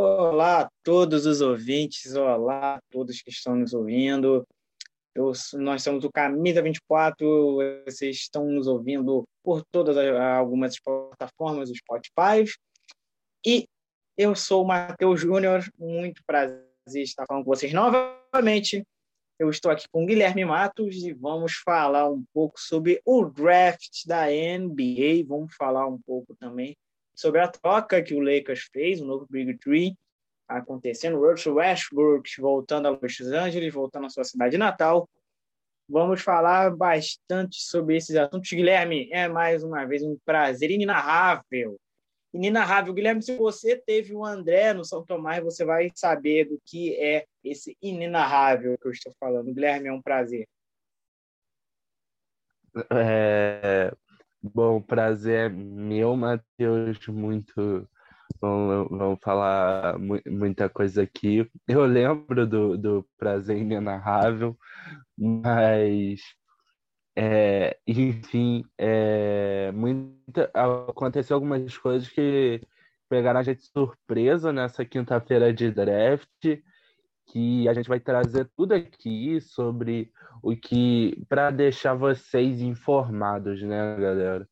Olá a todos os ouvintes, olá a todos que estão nos ouvindo. Eu, nós somos o Camisa 24, vocês estão nos ouvindo por todas algumas plataformas, os Spotify. E eu sou o Matheus Júnior, muito prazer estar falando com vocês novamente. Eu estou aqui com o Guilherme Matos e vamos falar um pouco sobre o draft da NBA. Vamos falar um pouco também sobre a troca que o Lakers fez, o novo Big Tree acontecendo, Russell Westbrook voltando a Los Angeles, voltando à sua cidade natal. Vamos falar bastante sobre esses assuntos. Guilherme, é mais uma vez um prazer inenarrável. Inenarrável. Guilherme, se você teve o André no São Tomás, você vai saber do que é esse inenarrável que eu estou falando. Guilherme, é um prazer. É, Bom, prazer é meu, Matheus, muito. Vamos, falar muita coisa aqui. Eu lembro do, do prazer inenarrável, mas, é, enfim, é, muita, aconteceu algumas coisas que pegaram a gente surpresa nessa quinta-feira de draft que a gente vai trazer tudo aqui sobre o que para deixar vocês informados, né, galera?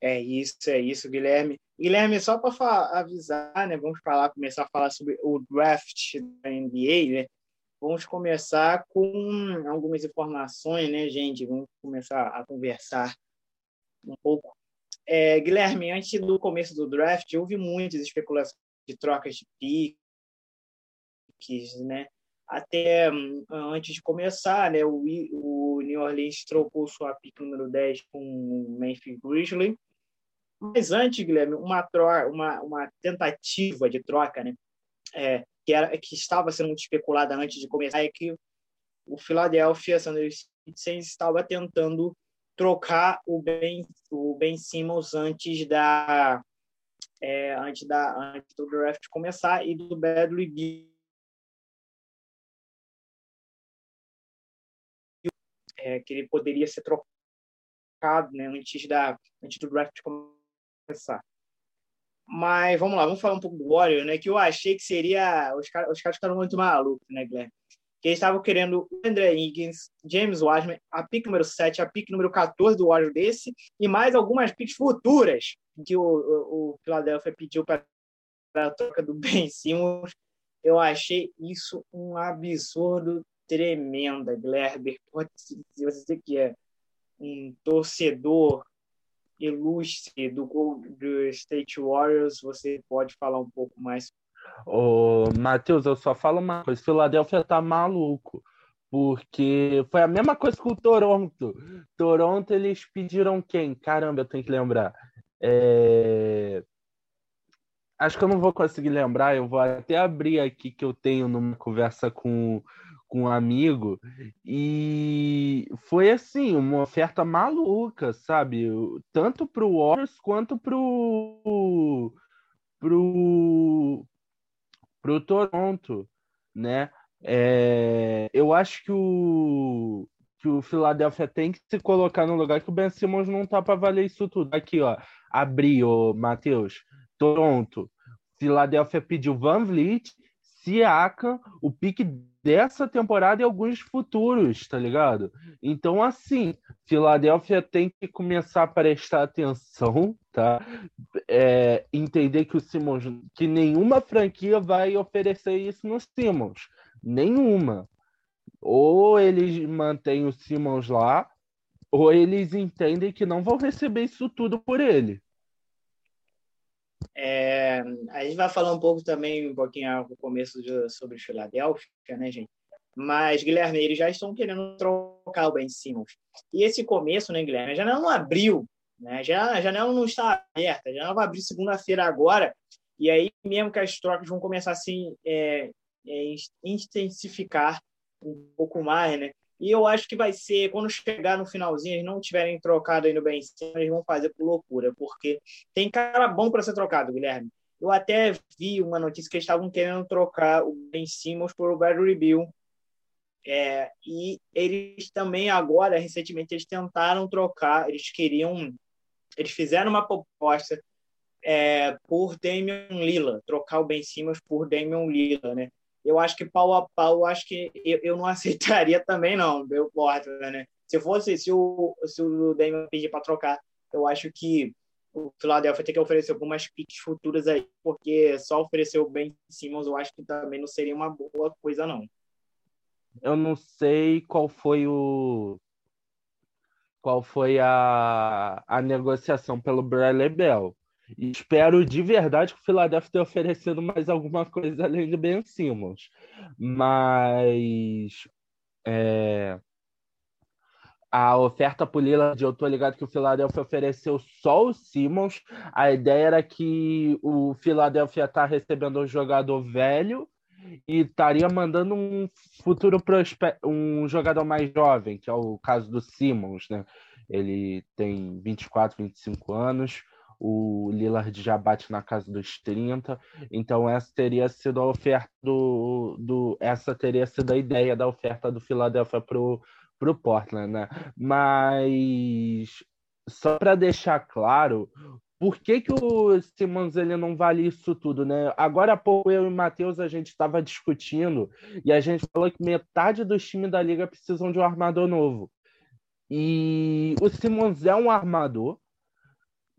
É isso, é isso, Guilherme. Guilherme, só para avisar, né, vamos falar, começar a falar sobre o draft da NBA, né? Vamos começar com algumas informações, né, gente? Vamos começar a conversar um pouco. É, Guilherme, antes do começo do draft, houve muitas especulações de trocas de piques, né? Até hum, antes de começar, né, o, o New Orleans trocou sua pick número 10 com o Memphis Grizzlies. Mas antes, Guilherme, uma, troca, uma, uma tentativa de troca, né, é, que, era, que estava sendo muito especulada antes de começar, é que o Philadelphia Sanders estava tentando trocar o Ben, o ben Simmons antes da é, antes, da, antes do draft começar e do Bradley Beal. É, que ele poderia ser trocado né, antes, da, antes do draft começar. Mas vamos lá, vamos falar um pouco do Warrior, né? Que eu achei que seria. Os caras, os caras ficaram muito malucos, né, Guilherme? Que eles estavam querendo o André Higgins, James Wiseman, a pick número 7, a pick número 14 do Warrior desse, e mais algumas picks futuras que o, o, o Philadelphia pediu para a troca do Ben Simmons, eu achei isso um absurdo tremendo, Glerber. Se você que é um torcedor ilustre do Golden State Warriors, você pode falar um pouco mais. Ô, Matheus, eu só falo uma coisa: Philadelphia tá maluco. Porque foi a mesma coisa com o Toronto. Toronto, eles pediram quem? Caramba, eu tenho que lembrar. É... Acho que eu não vou conseguir lembrar, eu vou até abrir aqui que eu tenho numa conversa com, com um amigo, e foi assim, uma oferta maluca, sabe? Tanto para o Warriors quanto para o pro, pro Toronto, né? É, eu acho que o, que o Philadelphia tem que se colocar no lugar que o Ben Simmons não tá para valer isso tudo. Aqui, ó, abrir, ô Matheus. Toronto. Philadelphia pediu Van Vliet, Siakam, o pique dessa temporada e alguns futuros, tá ligado? Então, assim, Philadelphia tem que começar a prestar atenção, tá? É, entender que o Simmons, que nenhuma franquia vai oferecer isso no Simmons. Nenhuma. Ou eles mantêm o Simmons lá, ou eles entendem que não vão receber isso tudo por ele. É, a gente vai falar um pouco também, um pouquinho no começo de, sobre Filadélfia, né, gente? Mas, Guilherme, eles já estão querendo trocar o Ben Simmons. E esse começo, né, Guilherme? A janela não abriu, né? Já, a janela não está aberta, a janela vai abrir segunda-feira agora. E aí, mesmo que as trocas vão começar assim, é, é, intensificar um pouco mais, né? E eu acho que vai ser, quando chegar no finalzinho, eles não tiverem trocado aí no Ben eles vão fazer por loucura, porque tem cara bom para ser trocado, Guilherme. Eu até vi uma notícia que eles estavam querendo trocar o Ben Simmons por o Bradley Bill. É, e eles também agora, recentemente, eles tentaram trocar, eles queriam, eles fizeram uma proposta é, por Damian Lillard, trocar o Ben Simmons por Damian Lillard, né? Eu acho que pau a pau, acho que eu, eu não aceitaria também não, meu Portland, né? Se fosse se o se o Damian pedir para trocar, eu acho que o Philadelphia tem que oferecer algumas piques futuras aí, porque só oferecer o Ben Simmons eu acho que também não seria uma boa coisa não. Eu não sei qual foi o qual foi a, a negociação pelo Bradley Bell. Espero de verdade que o Philadelphia tenha oferecido mais alguma coisa além do Ben Simmons. Mas é, a oferta por Lillard, eu tô ligado que o Philadelphia ofereceu só o Simmons. A ideia era que o Philadelphia tá recebendo um jogador velho e estaria mandando um futuro um jogador mais jovem, que é o caso do Simmons, né? Ele tem 24, 25 anos, o Lillard já bate na casa dos 30, então essa teria sido a oferta do, do essa teria sido a ideia da oferta do Philadelphia pro pro Portland, né? Mas só para deixar claro, por que, que o Simmons ele não vale isso tudo, né? Agora há pouco eu e o Matheus a gente estava discutindo e a gente falou que metade dos times da liga precisam de um armador novo. E o Simmons é um armador,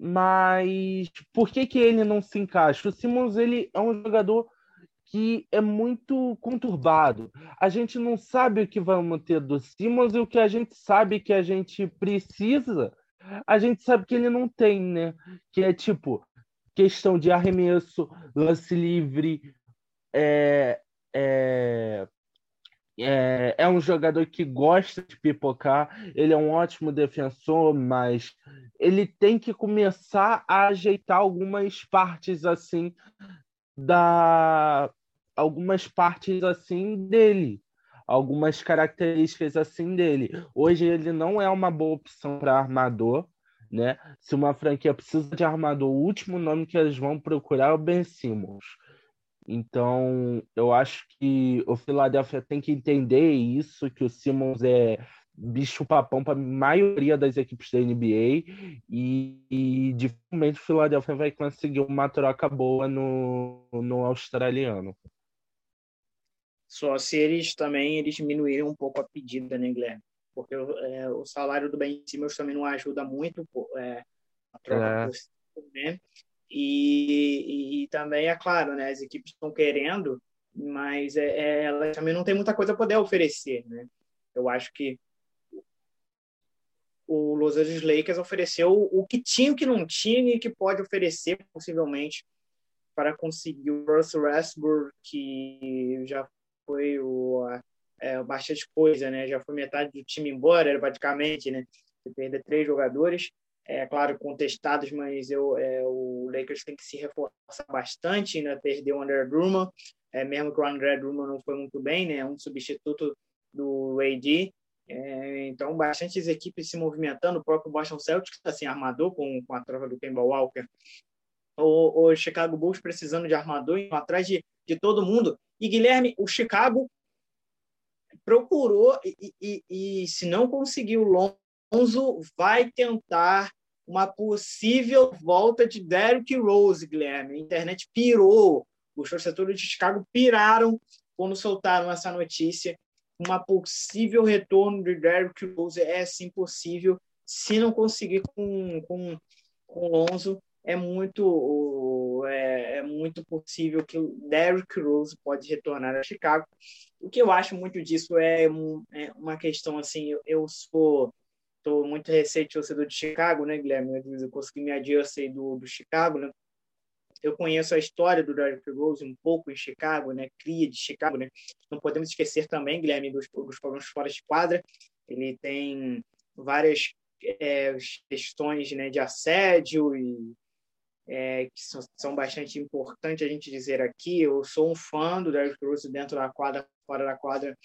mas por que, que ele não se encaixa? O Simmons ele é um jogador que é muito conturbado. A gente não sabe o que vamos ter do Simmons e o que a gente sabe que a gente precisa a gente sabe que ele não tem, né? Que é tipo questão de arremesso, lance livre, é, é, é, é, um jogador que gosta de pipocar, ele é um ótimo defensor, mas ele tem que começar a ajeitar algumas partes assim da algumas partes assim dele algumas características assim dele. Hoje ele não é uma boa opção para armador, né? Se uma franquia precisa de armador, o último nome que eles vão procurar é o Ben Simmons. Então, eu acho que o Philadelphia tem que entender isso, que o Simmons é bicho papão para a maioria das equipes da NBA e, e dificilmente o Philadelphia vai conseguir uma troca boa no, no australiano. Só se eles também eles diminuírem um pouco a pedida, né, Guilherme? Porque é, o salário do Ben Simmons também não ajuda muito é, a troca é. né? E, e, e, também, é claro, né, as equipes estão querendo, mas é, é, elas também não tem muita coisa a poder oferecer, né? Eu acho que o Los Angeles Lakers ofereceu o que tinha o que não tinha e que pode oferecer possivelmente para conseguir o Russell Westbrook, que já foi o, é, bastante coisa, né? Já foi metade do time embora, praticamente, né? Você perder três jogadores, é claro, contestados, mas eu, é, o Lakers tem que se reforçar bastante, né? Perdeu o André Drummond, é, mesmo que o André Drummond não foi muito bem, né? Um substituto do AD. É, então, bastantes equipes se movimentando, o próprio Boston Celtics está sem armador com, com a troca do Kemba Walker. O, o Chicago Bulls precisando de armador, atrás de, de todo mundo. E Guilherme, o Chicago procurou e, e, e se não conseguiu Lonzo, vai tentar uma possível volta de Derrick Rose, Guilherme. A internet pirou, os torcedores de Chicago piraram quando soltaram essa notícia. Uma possível retorno de Derrick Rose é sim possível. Se não conseguir com, com, com Lonzo, é muito é, é, muito possível que o Derrick Rose pode retornar a Chicago. O que eu acho muito disso é, é uma questão assim, eu, eu sou tô muito recente torcedor de Chicago, né, Guilherme? Eu consegui me adjustar do, do Chicago, né? Eu conheço a história do Derrick Rose um pouco em Chicago, né? Cria de Chicago, né? Não podemos esquecer também, Guilherme, dos, dos problemas fora de quadra. Ele tem várias é, questões né, de assédio e é, que são, são, bastante importantes a gente dizer aqui. Eu sou um fã do Derrick Rose dentro da quadra, fora da quadra.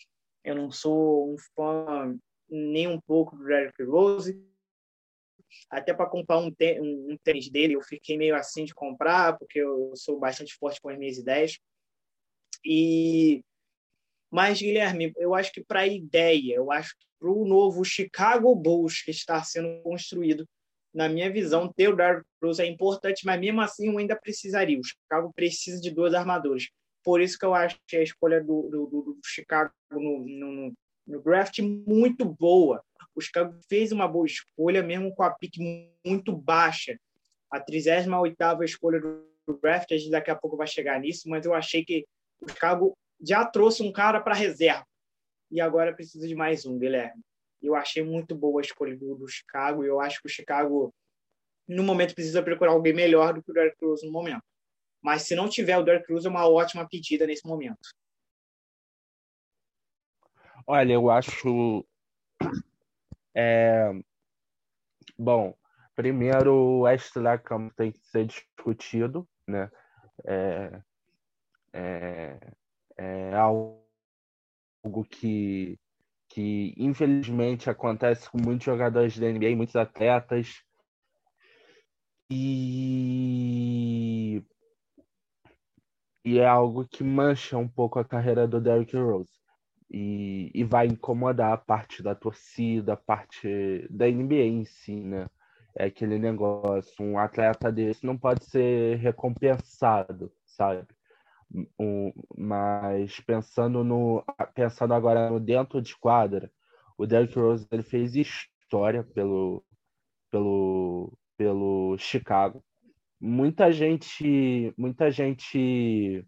Eu não sou um fã nem um pouco do Derrick Rose. Até para comprar um, um, um, tênis dele, eu fiquei meio assim de comprar, porque eu sou bastante forte com as minhas ideias. E mas, Guilherme, eu acho que para a ideia, eu acho que para o novo Chicago Bulls que está sendo construído, na minha visão, ter o Derrick Rose é importante, mas mesmo assim eu ainda precisaria. O Chicago precisa de dois armadores. Por isso que eu acho que a escolha do, do, do Chicago no, no, no, draft muito boa. O Chicago fez uma boa escolha, mesmo com a pique muito baixa. A 38ª escolha do draft, a gente daqui a pouco vai chegar nisso, mas eu achei que o Chicago já trouxe um cara para reserva. E agora precisa de mais um, Guilherme. Eu achei muito boa a escolha do, do Chicago. E eu acho que o Chicago, no momento, precisa procurar alguém melhor do que o Derek Cruz no momento. Mas se não tiver o Derek Cruz, é uma ótima pedida nesse momento. Olha, eu acho. É... Bom, primeiro o West Campo tem que ser discutido, né? É... É... é algo que que infelizmente acontece com muitos jogadores da NBA, muitos atletas. E e é algo que mancha um pouco a carreira do Derrick Rose. E, e vai incomodar a parte da torcida, a parte da NBA em si, né? É aquele negócio, um atleta desse não pode ser recompensado, sabe? um, mas pensando no pensando agora no dentro de quadra, o Derrick Rose ele fez história pelo pelo pelo Chicago. Muita gente, muita gente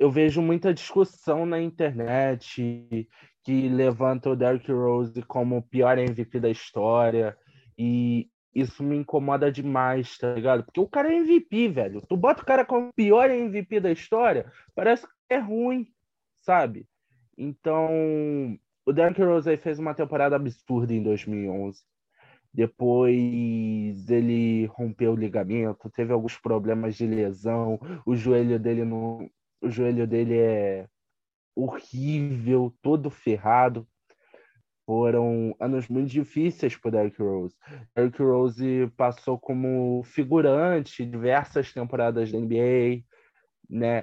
eu vejo muita discussão na internet que levanta o Derrick Rose como o pior MVP da história e isso me incomoda demais, tá ligado? Porque o cara é MVP, velho. Tu bota o cara como o pior MVP da história, parece que é ruim, sabe? Então, o Derrick Rose aí fez uma temporada absurda em 2011. Depois ele rompeu o ligamento, teve alguns problemas de lesão, o joelho dele no o joelho dele é horrível, todo ferrado. Foram anos muito difíceis para Derrick Rose. Derrick Rose passou como figurante diversas temporadas da NBA, né?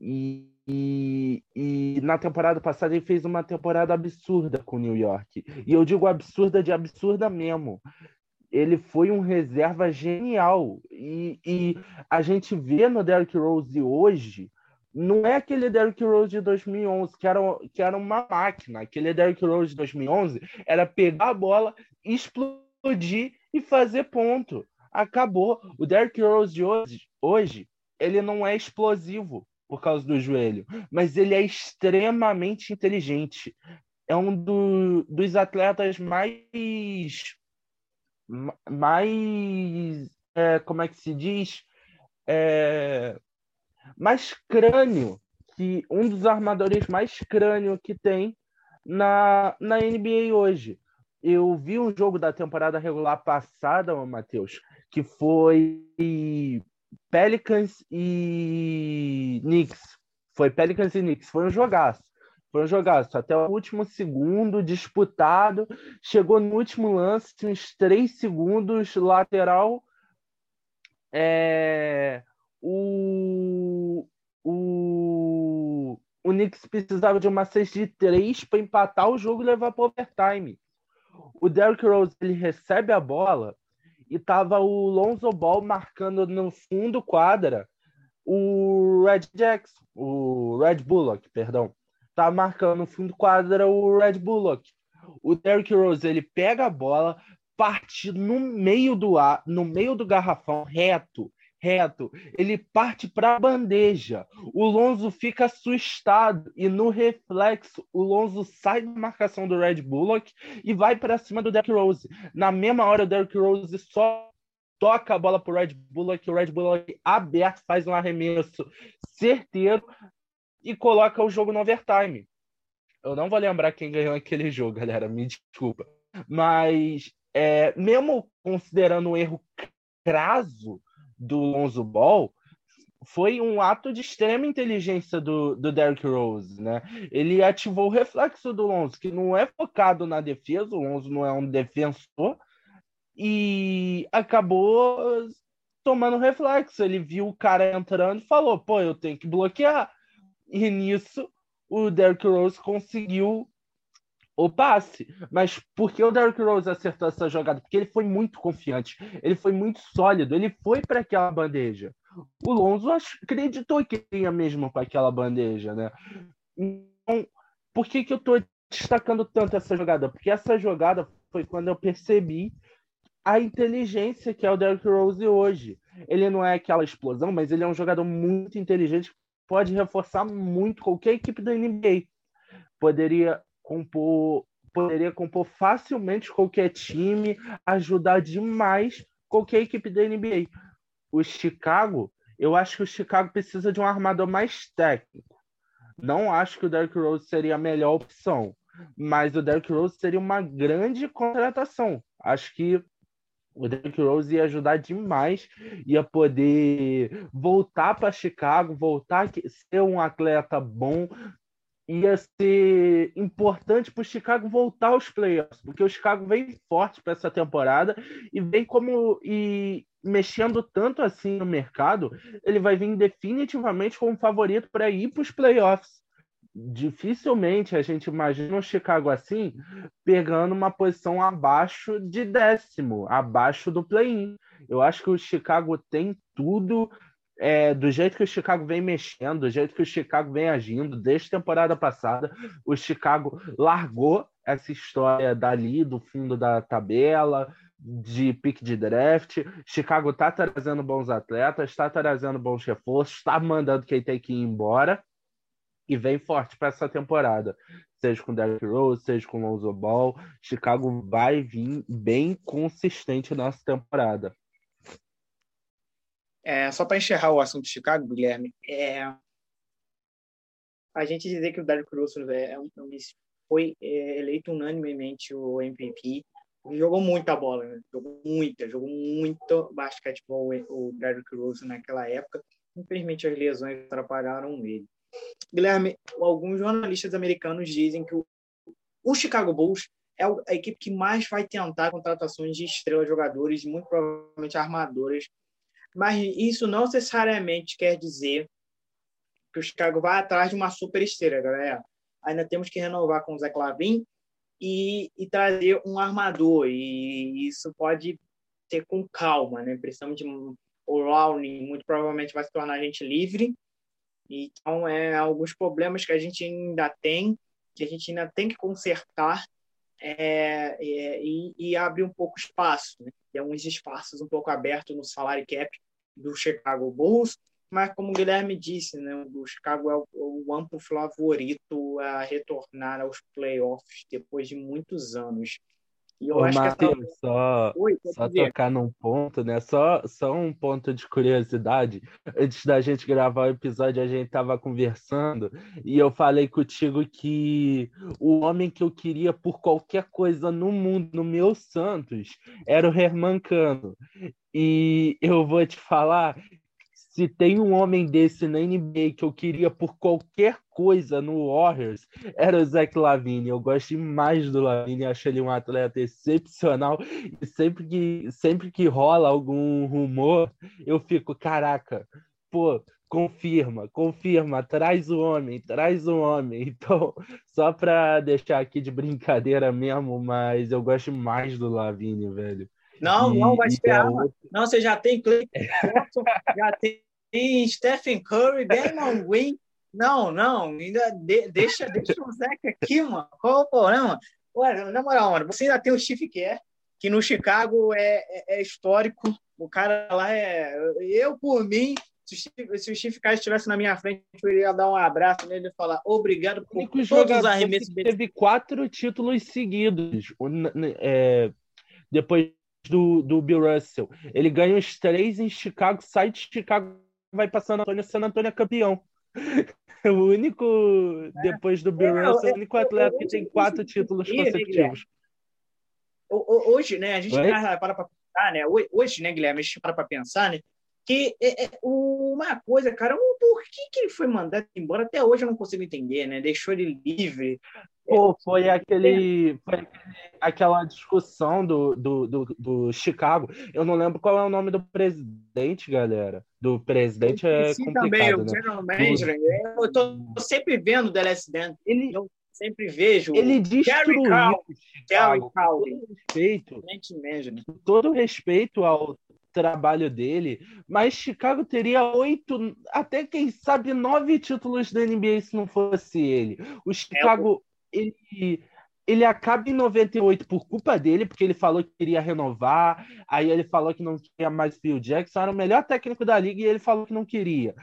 E, e, e, na temporada passada ele fez uma temporada absurda com New York. E eu digo absurda de absurda mesmo. Ele foi um reserva genial. E, e a gente vê no Derrick Rose hoje não é aquele Derrick Rose de 2011, que era, que era uma máquina. Aquele Derrick Rose de 2011 era pegar a bola, explodir e fazer ponto. Acabou. O Derrick Rose de hoje, hoje ele não é explosivo por causa do joelho, mas ele é extremamente inteligente. É um do, dos atletas mais. mais. É, como é que se diz? É, mais crânio, que um dos armadores mais crânio que tem na, na NBA hoje. Eu vi um jogo da temporada regular passada, Matheus, que foi Pelicans e Knicks. Foi Pelicans e Knicks. Foi um jogaço. Foi um jogaço. Até o último segundo, disputado. Chegou no último lance, uns três segundos, lateral. É o, o, o Knicks precisava de uma cesta de três para empatar o jogo e levar para overtime. O Derrick Rose ele recebe a bola e tava o Lonzo Ball marcando no fundo quadra o Red Jackson, o Red Bullock, perdão. Tá marcando no fundo quadra o Red Bullock. O Derrick Rose ele pega a bola, parte no meio do ar, no meio do garrafão reto reto, ele parte para a bandeja. O Lonzo fica assustado e no reflexo o Lonzo sai da marcação do Red Bullock e vai para cima do Derrick Rose. Na mesma hora o Derrick Rose só toca a bola pro Red Bullock, o Red Bullock aberto faz um arremesso certeiro e coloca o jogo no overtime. Eu não vou lembrar quem ganhou aquele jogo, galera, me desculpa. Mas é, mesmo considerando um erro craso, do Lonzo Ball foi um ato de extrema inteligência do, do Derrick Rose, né? Ele ativou o reflexo do Lonzo, que não é focado na defesa, o Lonzo não é um defensor, e acabou tomando reflexo. Ele viu o cara entrando e falou: pô, eu tenho que bloquear. E nisso, o Derrick Rose conseguiu o passe. Mas por que o Derrick Rose acertou essa jogada? Porque ele foi muito confiante, ele foi muito sólido, ele foi para aquela bandeja. O Lonzo acreditou que ia mesmo para aquela bandeja, né? Então, por que, que eu estou destacando tanto essa jogada? Porque essa jogada foi quando eu percebi a inteligência que é o Derrick Rose hoje. Ele não é aquela explosão, mas ele é um jogador muito inteligente, pode reforçar muito qualquer equipe da NBA. Poderia compor, poderia compor facilmente qualquer time, ajudar demais qualquer equipe da NBA. O Chicago, eu acho que o Chicago precisa de um armador mais técnico. Não acho que o Derrick Rose seria a melhor opção, mas o Derrick Rose seria uma grande contratação. Acho que o Derrick Rose ia ajudar demais, ia poder voltar para Chicago, voltar a ser um atleta bom, ia ser importante para o Chicago voltar aos playoffs, porque o Chicago vem forte para essa temporada e vem como e mexendo tanto assim no mercado, ele vai vir definitivamente como favorito para ir para os playoffs. Dificilmente a gente imagina o Chicago assim, pegando uma posição abaixo de décimo, abaixo do play-in. Eu acho que o Chicago tem tudo é, do jeito que o Chicago vem mexendo, do jeito que o Chicago vem agindo, desde a temporada passada, o Chicago largou essa história dali, do fundo da tabela, de pique de draft. Chicago está trazendo bons atletas, está trazendo bons reforços, está mandando quem tem que ir embora e vem forte para essa temporada. Seja com Derrick Rose, seja com Lonzo Ball, Chicago vai vir bem consistente nessa temporada. É, só para encerrar o assunto de Chicago, Guilherme, é, a gente dizer que o Derrick Rose é, é foi é, eleito unanimemente o MVP, jogou muita bola, né? jogou muita, jogou muito basquetebol o Derrick Rose naquela época. Infelizmente as lesões atrapalharam ele. Guilherme, alguns jornalistas americanos dizem que o, o Chicago Bulls é a equipe que mais vai tentar contratações de estrelas jogadores, muito provavelmente armadores mas isso não necessariamente quer dizer que o Chicago vai atrás de uma super estrela, galera. Ainda temos que renovar com o Zé Clavin e, e trazer um armador. E isso pode ter com calma, né? Precisamos de o Lowney muito provavelmente vai se tornar agente livre. Então, é alguns problemas que a gente ainda tem, que a gente ainda tem que consertar é, é, e, e abre um pouco espaço. Né? Tem uns espaços um pouco abertos no salário cap do Chicago Bulls, mas como o Guilherme disse, né, o Chicago é o, o amplo favorito a retornar aos playoffs depois de muitos anos. E eu Ô, acho que essa... só, Oi, só tocar num ponto, né? Só, só um ponto de curiosidade. Antes da gente gravar o episódio, a gente estava conversando e eu falei contigo que o homem que eu queria por qualquer coisa no mundo, no meu Santos, era o Herman Cano. E eu vou te falar se tem um homem desse na NBA que eu queria por qualquer coisa no Warriors, era o Zach Lavine. Eu gosto demais do Lavine, acho ele um atleta excepcional. E sempre que, sempre que rola algum rumor, eu fico, caraca, pô, confirma, confirma, traz o homem, traz o homem. Então, só para deixar aqui de brincadeira mesmo, mas eu gosto mais do Lavine, velho. Não, e, não vai esperar. É outro... Não, você já tem Clay já tem tem Stephen Curry, Damon Green. Não, não, ainda de, deixa, deixa o Zeca aqui, mano. Qual o problema? Ué, na moral, mano, você ainda tem o Steve Kerr, que no Chicago é, é, é, histórico. O cara lá é. Eu, por mim, se o Steve, se o Steve Kerr estivesse na minha frente, eu iria dar um abraço nele e falar obrigado por todos os arremessos. Teve quatro títulos seguidos. É, depois do, do Bill Russell. Ele ganha os três em Chicago, sai de Chicago vai para San Antônio, San Antônio é campeão. O único, é. depois do Bill é, Russell, o único atleta que tem quatro títulos consecutivos. Hoje, né, a gente para para pensar, né? Hoje, né, Guilherme, a gente para para pensar, né? Que é, é, uma coisa, cara, por que, que ele foi mandado embora? Até hoje eu não consigo entender, né? Deixou ele livre. Pô, foi aquele. Foi aquela discussão do, do, do, do, Chicago. Eu não lembro qual é o nome do presidente, galera. Do presidente é complicado, também, o né? general manager. Do... Eu tô sempre vendo o The Last Dance. Ele, eu sempre vejo ele destruiu Gary todo respeito, todo respeito ao trabalho dele, mas Chicago teria oito, até quem sabe nove títulos da NBA se não fosse ele. O Chicago, é, ele ele acaba em 98 por culpa dele, porque ele falou que queria renovar, aí ele falou que não queria mais Phil Jackson, era o melhor técnico da liga e ele falou que não queria.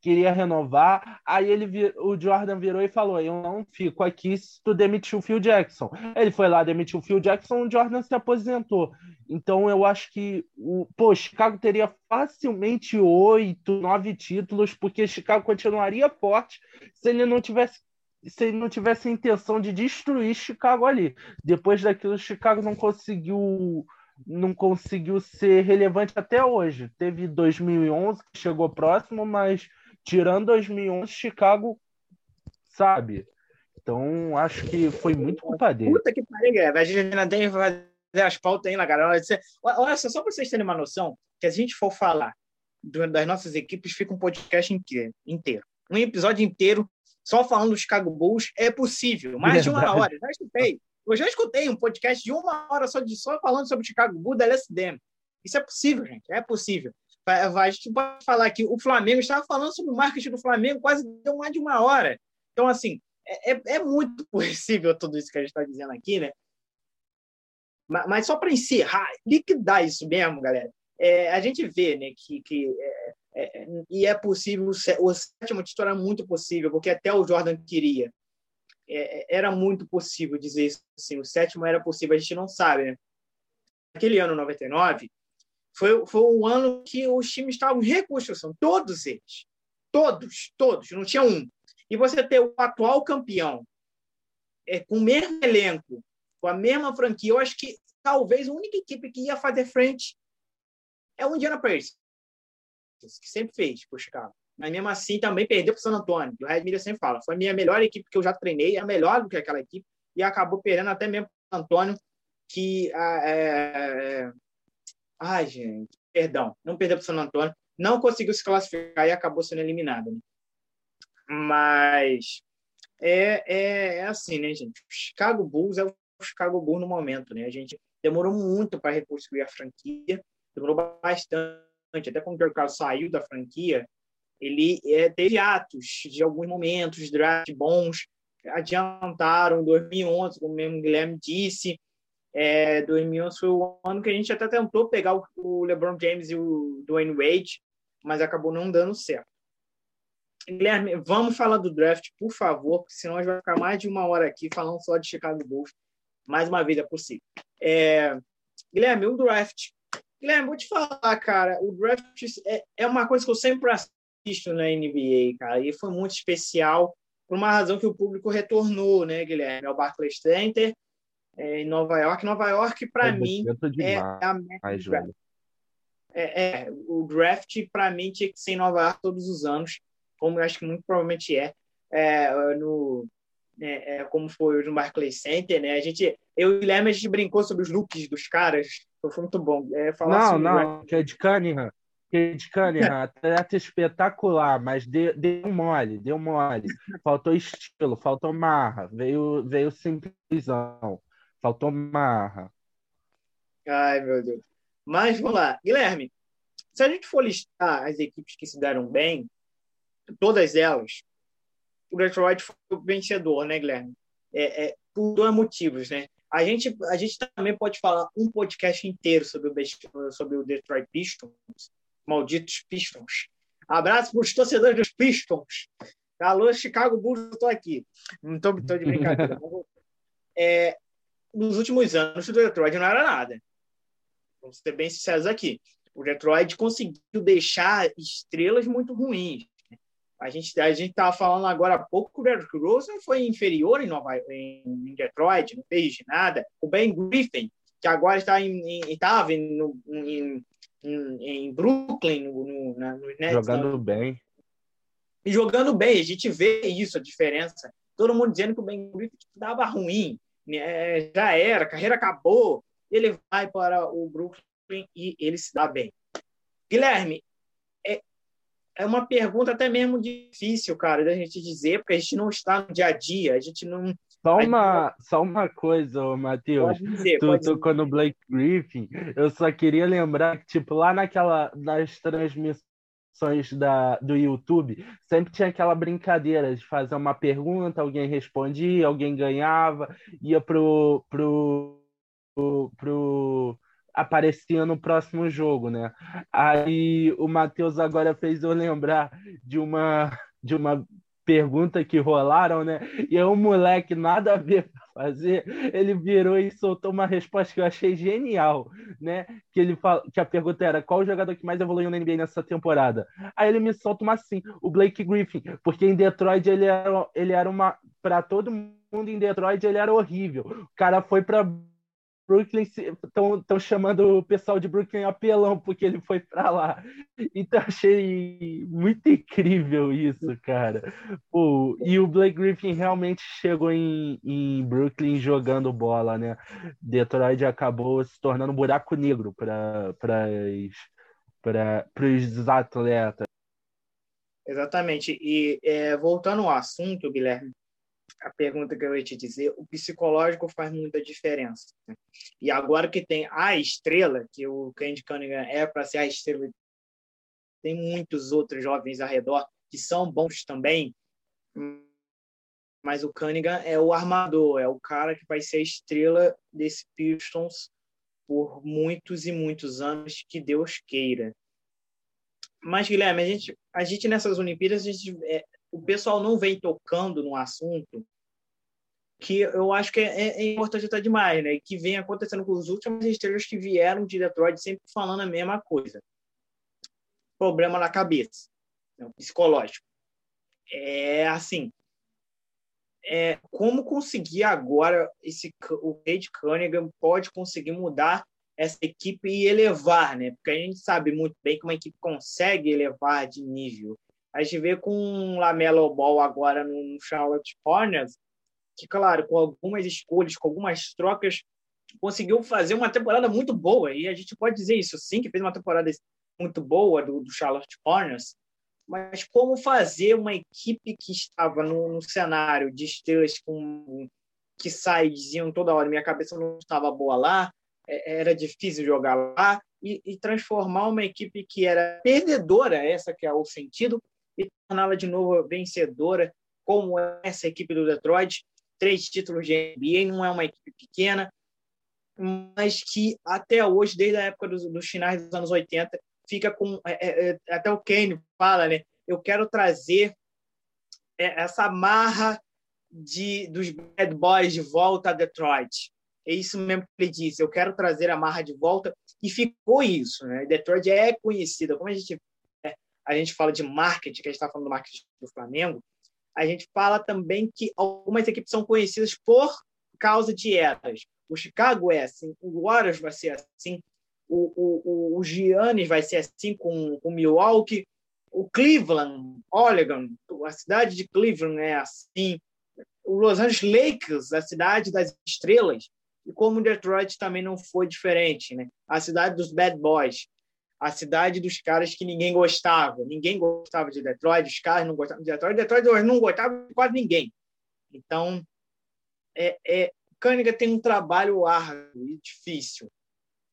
Queria renovar, aí ele o Jordan virou e falou: Eu não fico aqui se tu demitir o Phil Jackson. Ele foi lá, demitiu o Phil Jackson, o Jordan se aposentou. Então eu acho que o pô, Chicago teria facilmente oito, nove títulos, porque Chicago continuaria forte se ele não tivesse se ele não tivesse a intenção de destruir Chicago ali. Depois daquilo, Chicago não conseguiu não conseguiu ser relevante até hoje. Teve 2011 que chegou próximo, mas tirando 2011, Chicago sabe. Então, acho que foi muito culpa dele. Puta que pariu, A gente ainda tem as pautas aí, galera. Olha só, só para vocês terem uma noção, que a gente for falar das nossas equipes, fica um podcast inteiro. Um episódio inteiro só falando do Chicago Bulls é possível. Mais de uma hora. Já escutei. Eu já escutei um podcast de uma hora só, de, só falando sobre o Chicago Bulls da LSDM. Isso é possível, gente. É possível. A gente pode falar que o Flamengo estava falando sobre o marketing do Flamengo, quase deu mais de uma hora. Então, assim, é, é, é muito possível tudo isso que a gente está dizendo aqui, né? Mas, mas só para encerrar, liquidar isso mesmo, galera. É, a gente vê né, que, que é, é, e é possível, o sétimo título era muito possível, porque até o Jordan queria. É, é, era muito possível dizer isso assim, o sétimo era possível, a gente não sabe, né? Aquele ano 99 foi, foi um ano que os times estavam em reconstrução, todos eles. Todos, todos, não tinha um. E você ter o atual campeão é, com o mesmo elenco, com a mesma franquia, eu acho que talvez a única equipe que ia fazer frente é o Indiana Pacers que sempre fez por Chicago. Mas mesmo assim também perdeu para o San Antonio. O Red Miller sempre fala, foi a minha melhor equipe que eu já treinei, é melhor do que aquela equipe, e acabou perdendo até mesmo para o Antônio, que. Ah, é, é... Ai, gente, perdão, não perdeu para o San Antônio, não conseguiu se classificar e acabou sendo eliminado. Né? Mas é, é, é, assim, né, gente? O Chicago Bulls é o Chicago Bulls no momento, né? A gente demorou muito para reconstruir a franquia, demorou bastante até quando o Kirk Cousins saiu da franquia, ele é, teve atos de alguns momentos, draft bons, adiantaram em 2011, como mesmo o Guilherme disse, é, 2011 foi o ano que a gente até tentou pegar o LeBron James e o Dwayne Wade, mas acabou não dando certo. Guilherme, vamos falar do draft, por favor, porque senão a gente vai ficar mais de uma hora aqui falando só de Chicago Bulls. Mais uma vez é possível. É, Guilherme, o draft Guilherme, vou te falar, cara, o draft é, é uma coisa que eu sempre assisto na NBA, cara, e foi muito especial por uma razão que o público retornou, né, Guilherme? É o Barclays Center é, em Nova York. Nova York, para mim, é a meta é, é, o draft, para mim, tinha que ser em Nova York todos os anos, como eu acho que muito provavelmente é, é no, é, é, como foi no Barclays Center, né? A gente, eu e o Guilherme, a gente brincou sobre os looks dos caras, foi muito bom. É, falar não, não, que é de Cunningham, que é de Cunningham, atleta espetacular, mas deu, deu mole, deu mole. Faltou estilo, faltou marra, veio, veio simplesão, faltou marra. Ai, meu Deus. Mas vamos lá, Guilherme, se a gente for listar as equipes que se deram bem, todas elas, o Detroit foi o vencedor, né, Guilherme? É, é, por dois motivos, né? A gente, a gente também pode falar um podcast inteiro sobre o, sobre o Detroit Pistons, malditos Pistons. Abraço para os torcedores dos Pistons. Alô, Chicago Bulls, eu estou aqui. Não estou de brincadeira. é, nos últimos anos, o Detroit não era nada. Vamos ser bem sinceros aqui. O Detroit conseguiu deixar estrelas muito ruins. A gente a gente estava falando agora há pouco que o Derrick Rose foi inferior em, Nova, em, em, Detroit, não fez nada. O Ben Griffin, que agora está em, estava em, em, em, Brooklyn, no, no, na, no Nets, jogando bem. E jogando bem, a gente vê isso, a diferença. Todo mundo dizendo que o Ben Griffin estava ruim, né? já era, a carreira acabou. Ele vai para o Brooklyn e ele se dá bem. Guilherme, é uma pergunta até mesmo difícil, cara, da gente dizer, porque a gente não está no dia a dia, a gente não. Só uma, gente... só uma coisa, Matheus. Tu tocou no Blake Griffin. Eu só queria lembrar que, tipo, lá naquela, nas transmissões da, do YouTube, sempre tinha aquela brincadeira de fazer uma pergunta, alguém respondia, alguém ganhava, ia pro, pro, pro, pro aparecia no próximo jogo, né? Aí o Matheus agora fez eu lembrar de uma de uma pergunta que rolaram, né? E é um moleque nada a ver fazer, ele virou e soltou uma resposta que eu achei genial, né? Que ele fala, que a pergunta era qual o jogador que mais evoluiu na NBA nessa temporada? Aí ele me solta uma assim, o Blake Griffin, porque em Detroit ele era, ele era uma para todo mundo em Detroit ele era horrível. O cara foi para Brooklyn estão chamando o pessoal de Brooklyn apelão porque ele foi para lá. Então achei muito incrível isso, cara. Pô, e o Blake Griffin realmente chegou em, em Brooklyn jogando bola, né? Detroit acabou se tornando um buraco negro para os atletas. Exatamente. E é, voltando ao assunto, Guilherme, a pergunta que eu ia te dizer, o psicológico faz muita diferença. Né? E agora que tem a estrela, que o Candy Cunningham é para ser a estrela, tem muitos outros jovens ao redor que são bons também, mas o Cunningham é o armador, é o cara que vai ser a estrela desse Pistons por muitos e muitos anos, que Deus queira. Mas, Guilherme, a gente, a gente nessas Olimpíadas, a gente, é, o pessoal não vem tocando no assunto que eu acho que é, é, é importante até demais, né? Que vem acontecendo com os últimos estrelas que vieram de Detroit sempre falando a mesma coisa. Problema na cabeça, né? psicológico. É assim, é, como conseguir agora esse o Cade Cunningham pode conseguir mudar essa equipe e elevar, né? Porque a gente sabe muito bem que uma equipe consegue elevar de nível. A gente vê com o Lamelo Ball agora no Charlotte Hornets, que, claro, com algumas escolhas, com algumas trocas, conseguiu fazer uma temporada muito boa. E a gente pode dizer isso, sim, que fez uma temporada muito boa do, do Charlotte Hornets. Mas como fazer uma equipe que estava no, no cenário de estrelas com, que saíam toda hora, minha cabeça não estava boa lá, é, era difícil jogar lá, e, e transformar uma equipe que era perdedora, essa que é o sentido, e torná-la de novo vencedora, como essa equipe do Detroit. Três títulos de NBA, não é uma equipe pequena, mas que até hoje, desde a época dos, dos finais dos anos 80, fica com. É, é, é, até o Kane fala, né? Eu quero trazer é, essa marra de, dos bad boys de volta a Detroit. É isso mesmo que ele disse. Eu quero trazer a marra de volta. E ficou isso. Né? Detroit é conhecida, como a gente a gente fala de marketing, que a gente está falando do marketing do Flamengo, a gente fala também que algumas equipes são conhecidas por causa de eras. O Chicago é assim, o Warriors vai ser assim, o, o, o, Giannis vai ser assim com o Milwaukee, o Cleveland, Oregon, a cidade de Cleveland é assim, o Los Angeles Lakers, a cidade das estrelas, e como Detroit também não foi diferente, né? A cidade dos bad boys a cidade dos caras que ninguém gostava. Ninguém gostava de Detroit, os caras não gostavam de Detroit. Detroit não gostava de quase ninguém. Então, é, é, Cândiga tem um trabalho árduo e difícil.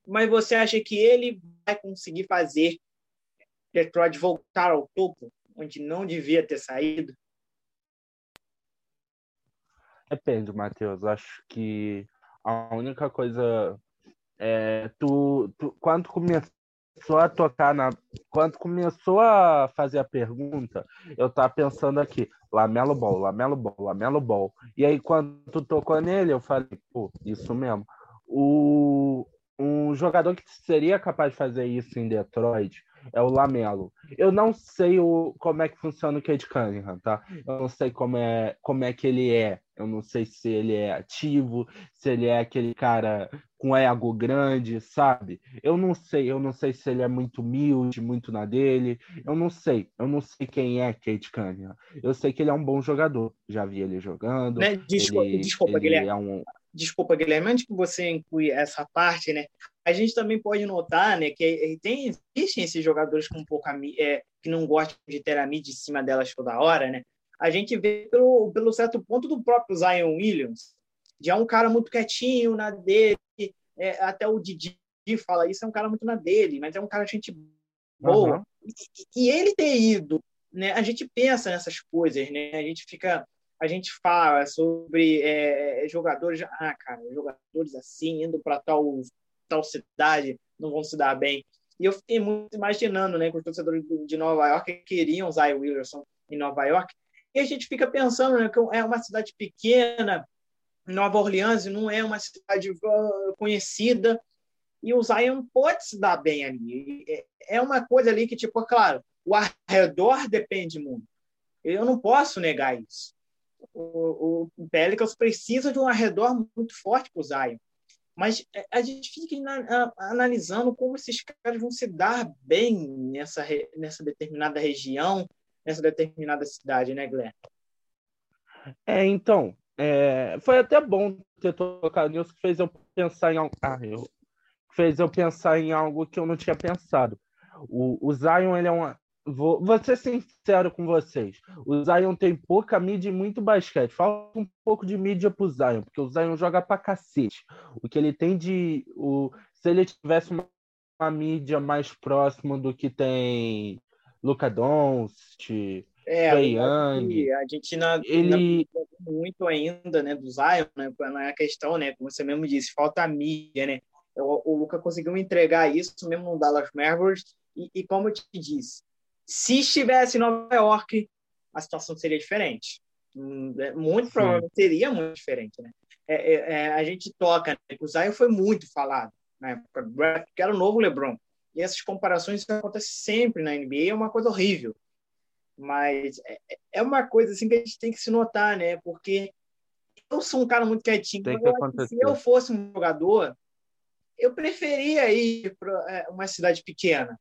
Mas você acha que ele vai conseguir fazer Detroit voltar ao topo, onde não devia ter saído? Depende, Matheus. Acho que a única coisa é tu, tu quando começou começou a tocar na. Quando começou a fazer a pergunta, eu tava pensando aqui, Lamelo Ball, Lamelo Ball, Lamelo Ball. E aí, quando tu tocou nele, eu falei, pô, isso mesmo. O, um jogador que seria capaz de fazer isso em Detroit é o Lamelo. Eu não sei o, como é que funciona o Cade Cunningham, tá? Eu não sei como é, como é que ele é. Eu não sei se ele é ativo, se ele é aquele cara com ego grande, sabe? Eu não sei, eu não sei se ele é muito humilde, muito na dele. Eu não sei, eu não sei quem é Cade Cunningham. Eu sei que ele é um bom jogador. Já vi ele jogando. Né? Desculpa, ele, desculpa ele Guilherme. É um... Desculpa, Guilherme, antes que você inclui essa parte, né? A gente também pode notar, né, que tem existem esses jogadores com pouca é, que não gostam de ter a mídia em cima delas toda hora, né? A gente vê pelo, pelo certo ponto do próprio Zion Williams, de é um cara muito quietinho na dele, é, até o Didi fala isso, é um cara muito na dele, mas é um cara gente boa. Uhum. E, e, ele ter ido, né? A gente pensa nessas coisas, né? A gente fica, a gente fala sobre é, jogadores, ah, cara, jogadores assim indo para tal tal cidade não vão se dar bem. E eu fiquei muito imaginando, né, que os torcedores de Nova York queriam Zion Williamson em Nova York. E a gente fica pensando, né, que é uma cidade pequena, Nova Orleans não é uma cidade uh, conhecida, e o Zion pode se dar bem ali. É, é uma coisa ali que, tipo, claro, o arredor depende muito. Eu não posso negar isso. O, o Pelicans precisa de um arredor muito forte para o Zion. Mas é, a gente fica analisando como esses caras vão se dar bem nessa, nessa determinada região, nessa determinada cidade, né, Glenn? É, então, é, foi até bom ter tocado nisso, que fez eu pensar em algo. Ah, eu, fez eu pensar em algo que eu não tinha pensado. O, o Zion, ele é uma. Vou, vou ser sincero com vocês. O Zion tem pouca mídia e muito basquete. Falta um pouco de mídia pro Zion, porque o Zion joga pra cacete. O que ele tem de. O, se ele tivesse uma, uma mídia mais próxima do que tem Luca Doncic, é, Young, a gente na, ele na, muito ainda, né, do Zion, né, na questão, né, como você mesmo disse, falta a mídia, né, o, o Luca conseguiu entregar isso mesmo no Dallas Mavericks e, e, como eu te disse, se estivesse em Nova York, a situação seria diferente. Hum, é, muito provavelmente seria muito diferente, né? É, é, é, a gente toca, né? o Zion foi muito falado na época, que era o novo LeBron. E essas comparações acontecem sempre na NBA, é uma coisa horrível. Mas é, é uma coisa assim que a gente tem que se notar, né? Porque eu sou um cara muito quietinho. Eu se eu fosse um jogador, eu preferia ir para uma cidade pequena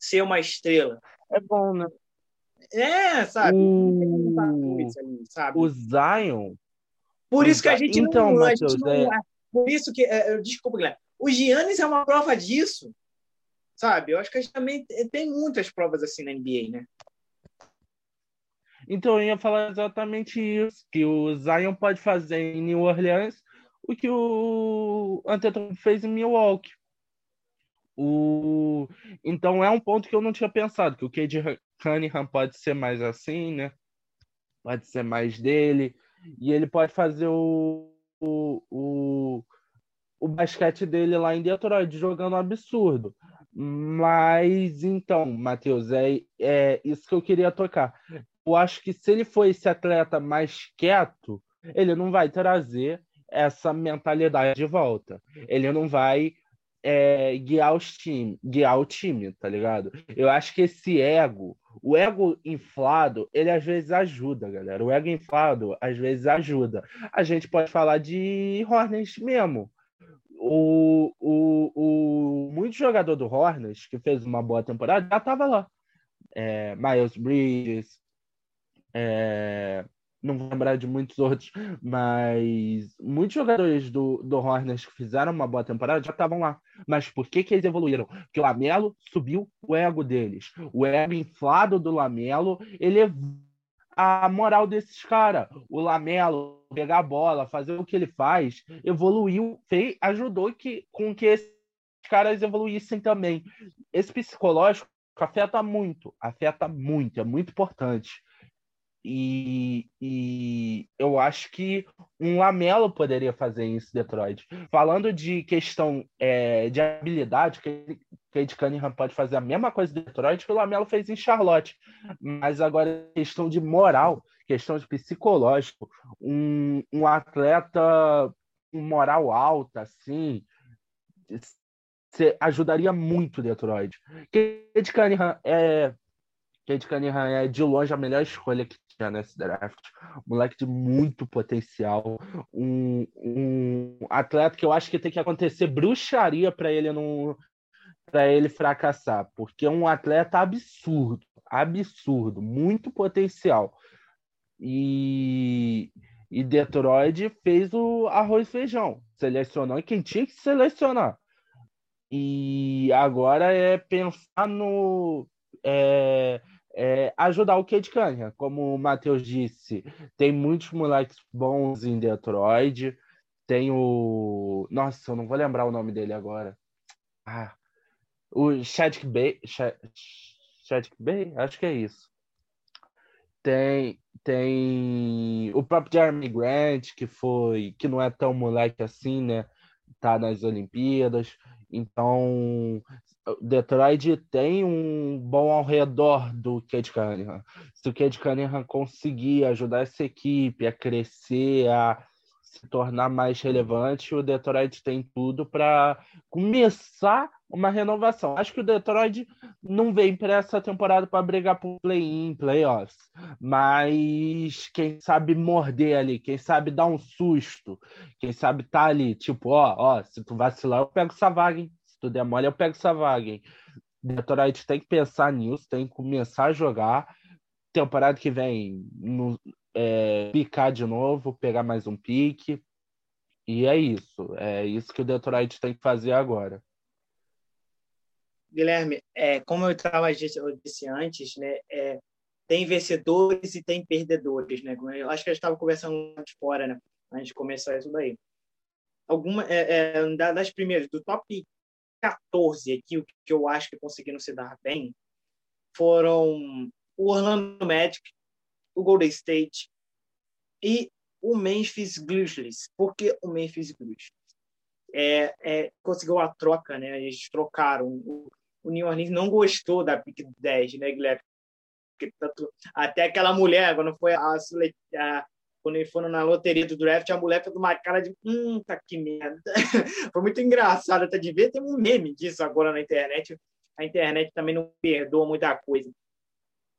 ser uma estrela. É bom, né? É, sabe? O, sabe? o Zion. Por isso que a gente então, não. Mateus, gente não é... Por isso que. É, desculpa, Guilherme. O Giannis é uma prova disso. Sabe? Eu acho que a gente também tem muitas provas assim na NBA, né? Então, eu ia falar exatamente isso: que o Zion pode fazer em New Orleans o que o Antetokounmpo fez em Milwaukee. O... Então é um ponto que eu não tinha pensado, que o Cade Cunningham pode ser mais assim, né? Pode ser mais dele, e ele pode fazer o, o, o, o basquete dele lá em Detroit, jogando um absurdo. Mas então, Matheus, é, é isso que eu queria tocar. Eu acho que se ele for esse atleta mais quieto, ele não vai trazer essa mentalidade de volta. Ele não vai é, guiar, os time, guiar o time, tá ligado? Eu acho que esse ego, o ego inflado, ele às vezes ajuda, galera. O ego inflado às vezes ajuda. A gente pode falar de Hornets mesmo. O, o, o muito jogador do Hornets que fez uma boa temporada já estava lá. É, Miles Bridges, é, não vou lembrar de muitos outros, mas muitos jogadores do, do Hornets que fizeram uma boa temporada já estavam lá. Mas por que, que eles evoluíram? Porque o Lamelo subiu o ego deles. O ego inflado do Lamelo elevou a moral desses caras. O Lamelo pegar a bola, fazer o que ele faz, evoluiu, fez, ajudou que, com que esses caras evoluíssem também. Esse psicológico afeta muito, afeta muito, é muito importante. E, e, eu acho que um Lamelo poderia fazer isso, Detroit. Falando de questão é, de habilidade, que Cade Cunningham pode fazer a mesma coisa em Detroit que o Lamelo fez em Charlotte. Mas agora, questão de moral, questão de psicológico, um, um atleta com moral alta, assim, ajudaria muito Detroit. Cade Cunningham é Cade Cunningham é de longe a melhor escolha que tinha nesse draft. Moleque de muito potencial. Um, um atleta que eu acho que tem que acontecer bruxaria para ele não para ele fracassar, porque é um atleta absurdo, absurdo, muito potencial. E, e Detroit fez o arroz e feijão, selecionou quem tinha que selecionar. E agora é pensar no é, é, ajudar o Cade Cunningham. Como o Matheus disse, tem muitos moleques bons em Detroit. Tem o. Nossa, eu não vou lembrar o nome dele agora. Ah, o Chadwick Bay. Chadwick Bay? Acho que é isso. Tem, tem o próprio Jeremy Grant, que foi. que não é tão moleque assim, né? Tá nas Olimpíadas. Então, Detroit tem um bom ao redor do Cade Cunningham. Se o Cade Cunningham conseguir ajudar essa equipe a crescer, a se tornar mais relevante, o Detroit tem tudo para começar uma renovação. Acho que o Detroit não vem para essa temporada para brigar por play-in, playoffs, mas quem sabe morder ali, quem sabe dar um susto, quem sabe tá ali, tipo, ó, ó, se tu vacilar, eu pego essa vaga, hein? Tu der mole, eu pego essa vaga. Hein? Detroit tem que pensar nisso, tem que começar a jogar. Temporada que vem, no, é, picar de novo, pegar mais um pique. E é isso. É isso que o Detroit tem que fazer agora. Guilherme, é, como eu estava eu disse antes, né, é, tem vencedores e tem perdedores, né? Eu acho que a gente estava conversando antes fora, né? Antes de começar isso daí. Alguma é, é, das primeiras do top 14 aqui, o que eu acho que conseguiram se dar bem, foram o Orlando Magic, o Golden State e o Memphis Grizzlies. Por que o Memphis Grizzlies? É, é, conseguiu a troca, né? Eles trocaram. O, o New Orleans não gostou da pick 10, né, Guilherme? Até aquela mulher, quando foi a, a quando eles foram na loteria do draft, a mulher fez uma cara de hum, tá que merda. foi muito engraçado até de ver. Tem um meme disso agora na internet. A internet também não perdoa muita coisa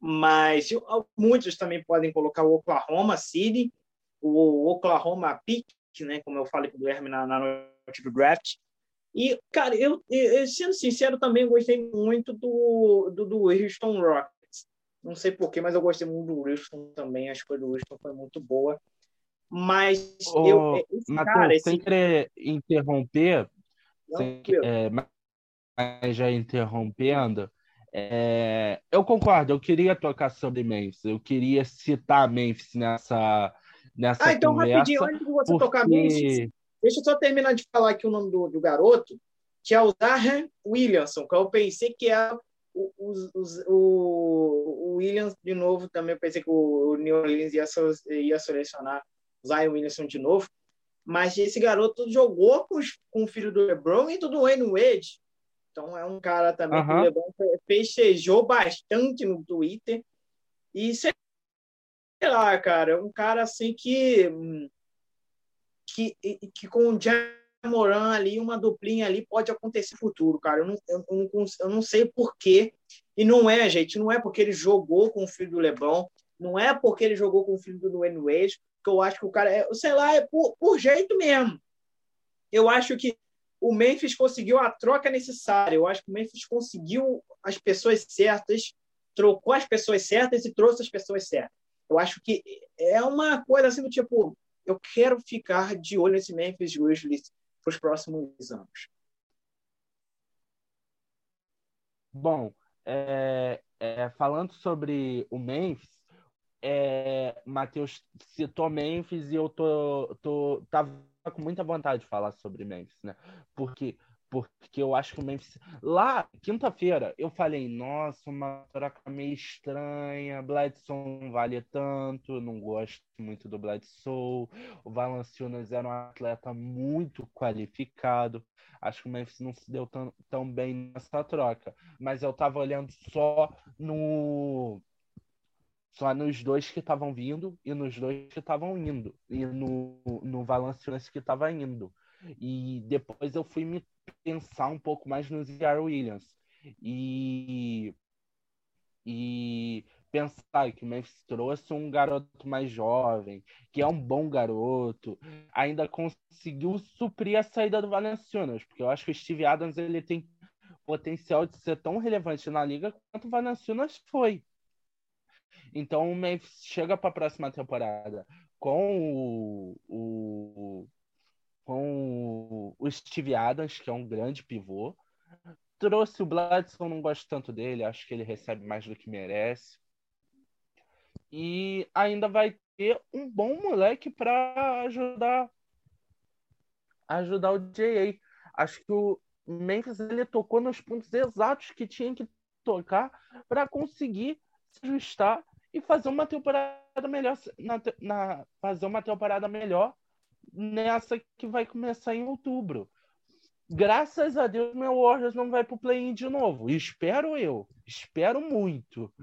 mas muitos também podem colocar o Oklahoma City, o Oklahoma Pick, né, como eu falei com o Guilherme na, na noite do draft. E, cara, eu, eu, sendo sincero, também gostei muito do, do, do Houston Rockets. Não sei porquê, mas eu gostei muito do Houston também. A escolha do Houston foi muito boa. Mas Ô, eu. Esse Mateus, cara, esse... sem querer interromper, Não, sem, é, mas já interrompendo, é, eu concordo, eu queria tocar sobre Memphis, eu queria citar Memphis nessa, nessa ah, então, conversa. rapidinho, antes de você porque... tocar Memphis, deixa eu só terminar de falar aqui o nome do, do garoto, que é o Zahan Williamson, que eu pensei que é o, o, o, o Williams de novo, também pensei que o New Orleans ia, ia selecionar o Zion Williamson de novo, mas esse garoto jogou com, com o filho do LeBron e do Wayne Wade, então é um cara também uhum. que o Lebron festejou bastante no Twitter. E sei lá, cara, é um cara assim que que, que com o Jamoran ali, uma duplinha ali, pode acontecer no futuro, cara. Eu não, eu, não, eu não sei porquê. E não é, gente, não é porque ele jogou com o filho do Lebron, não é porque ele jogou com o filho do Dwayne que eu acho que o cara é, sei lá, é por, por jeito mesmo. Eu acho que o Memphis conseguiu a troca necessária. Eu acho que o Memphis conseguiu as pessoas certas, trocou as pessoas certas e trouxe as pessoas certas. Eu acho que é uma coisa assim do tipo, eu quero ficar de olho nesse Memphis Grizzlies para os próximos anos. Bom, é, é, falando sobre o Memphis, é, Matheus citou Memphis e eu tô, tô tava com muita vontade de falar sobre Memphis, né? Porque porque eu acho que o Memphis. Lá, quinta-feira, eu falei, nossa, uma troca meio estranha, Bledson não vale tanto, não gosto muito do Bledsoe. O Valanciunas era um atleta muito qualificado. Acho que o Memphis não se deu tão, tão bem nessa troca. Mas eu tava olhando só no só nos dois que estavam vindo e nos dois que estavam indo. E no, no Valanciunas que estava indo. E depois eu fui me pensar um pouco mais no Ziar Williams. E, e pensar que o Memphis trouxe um garoto mais jovem, que é um bom garoto, ainda conseguiu suprir a saída do Valanciunas, porque eu acho que o Steve Adams ele tem potencial de ser tão relevante na liga quanto o Valanciunas foi. Então o Memphis chega para a próxima temporada com o, o, com o Steve Adams, que é um grande pivô, trouxe o Bladson, não gosto tanto dele, acho que ele recebe mais do que merece. E ainda vai ter um bom moleque para ajudar ajudar o JA. Acho que o Memphis ele tocou nos pontos exatos que tinha que tocar para conseguir se ajustar e fazer uma temporada melhor na, na, fazer uma temporada melhor nessa que vai começar em outubro. Graças a Deus, meu Warriors não vai para o play-in de novo. Espero eu. Espero muito.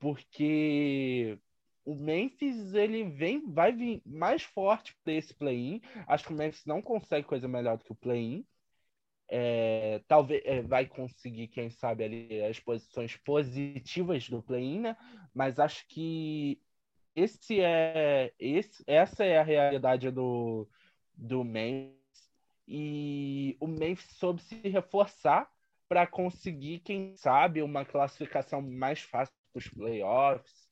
Porque o Memphis ele vem, vai vir mais forte para esse play-in. Acho que o Memphis não consegue coisa melhor do que o play-in. É, talvez é, vai conseguir, quem sabe, ali as posições positivas do play-in, né? Mas acho que esse é esse, essa é a realidade do, do Memphis e o Memphis soube se reforçar para conseguir, quem sabe, uma classificação mais fácil para os playoffs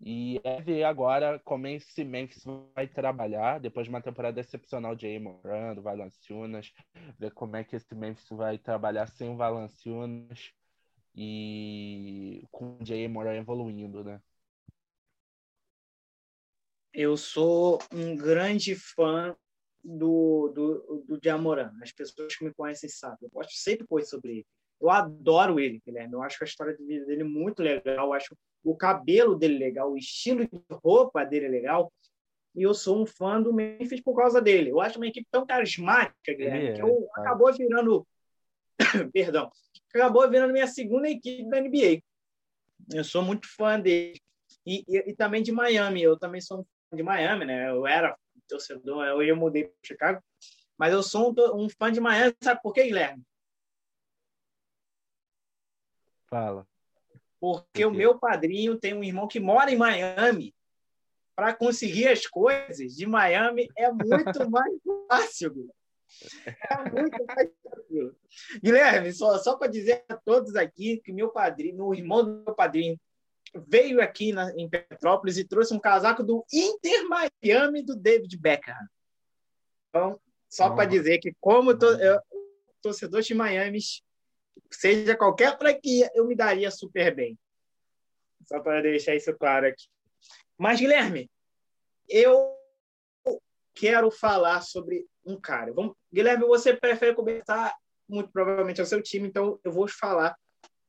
e é ver agora como esse Memphis vai trabalhar, depois de uma temporada excepcional de Jay Moran, do Valanciunas, ver como é que esse Memphis vai trabalhar sem o Valanciunas e com o Jay Moran evoluindo, né? Eu sou um grande fã do, do, do Jamoran. As pessoas que me conhecem sabem. Eu posto sempre coisa sobre ele. Eu adoro ele, Guilherme. Eu acho a história de vida dele muito legal. Eu acho o cabelo dele legal, o estilo de roupa dele legal. E eu sou um fã do Memphis por causa dele. Eu acho uma equipe tão carismática, Guilherme, é, que eu, é. acabou virando. Perdão. Acabou virando minha segunda equipe da NBA. Eu sou muito fã dele. E, e, e, também de Miami. Eu também sou um de Miami, né? Eu era torcedor, eu mudei para Chicago. Mas eu sou um, um fã de Miami, sabe por quê, Guilherme? Fala. Porque o meu padrinho tem um irmão que mora em Miami. Para conseguir as coisas de Miami é muito mais fácil. É muito mais fácil. Guilherme, só, só para dizer a todos aqui que meu padrinho, o irmão do meu padrinho, veio aqui na, em Petrópolis e trouxe um casaco do Inter Miami do David Beckham. Então, só para dizer que, como to, eu, torcedor de Miami, seja qualquer franquia, eu me daria super bem. Só para deixar isso claro aqui. Mas, Guilherme, eu quero falar sobre um cara. Vamos... Guilherme, você prefere começar muito provavelmente ao seu time, então eu vou falar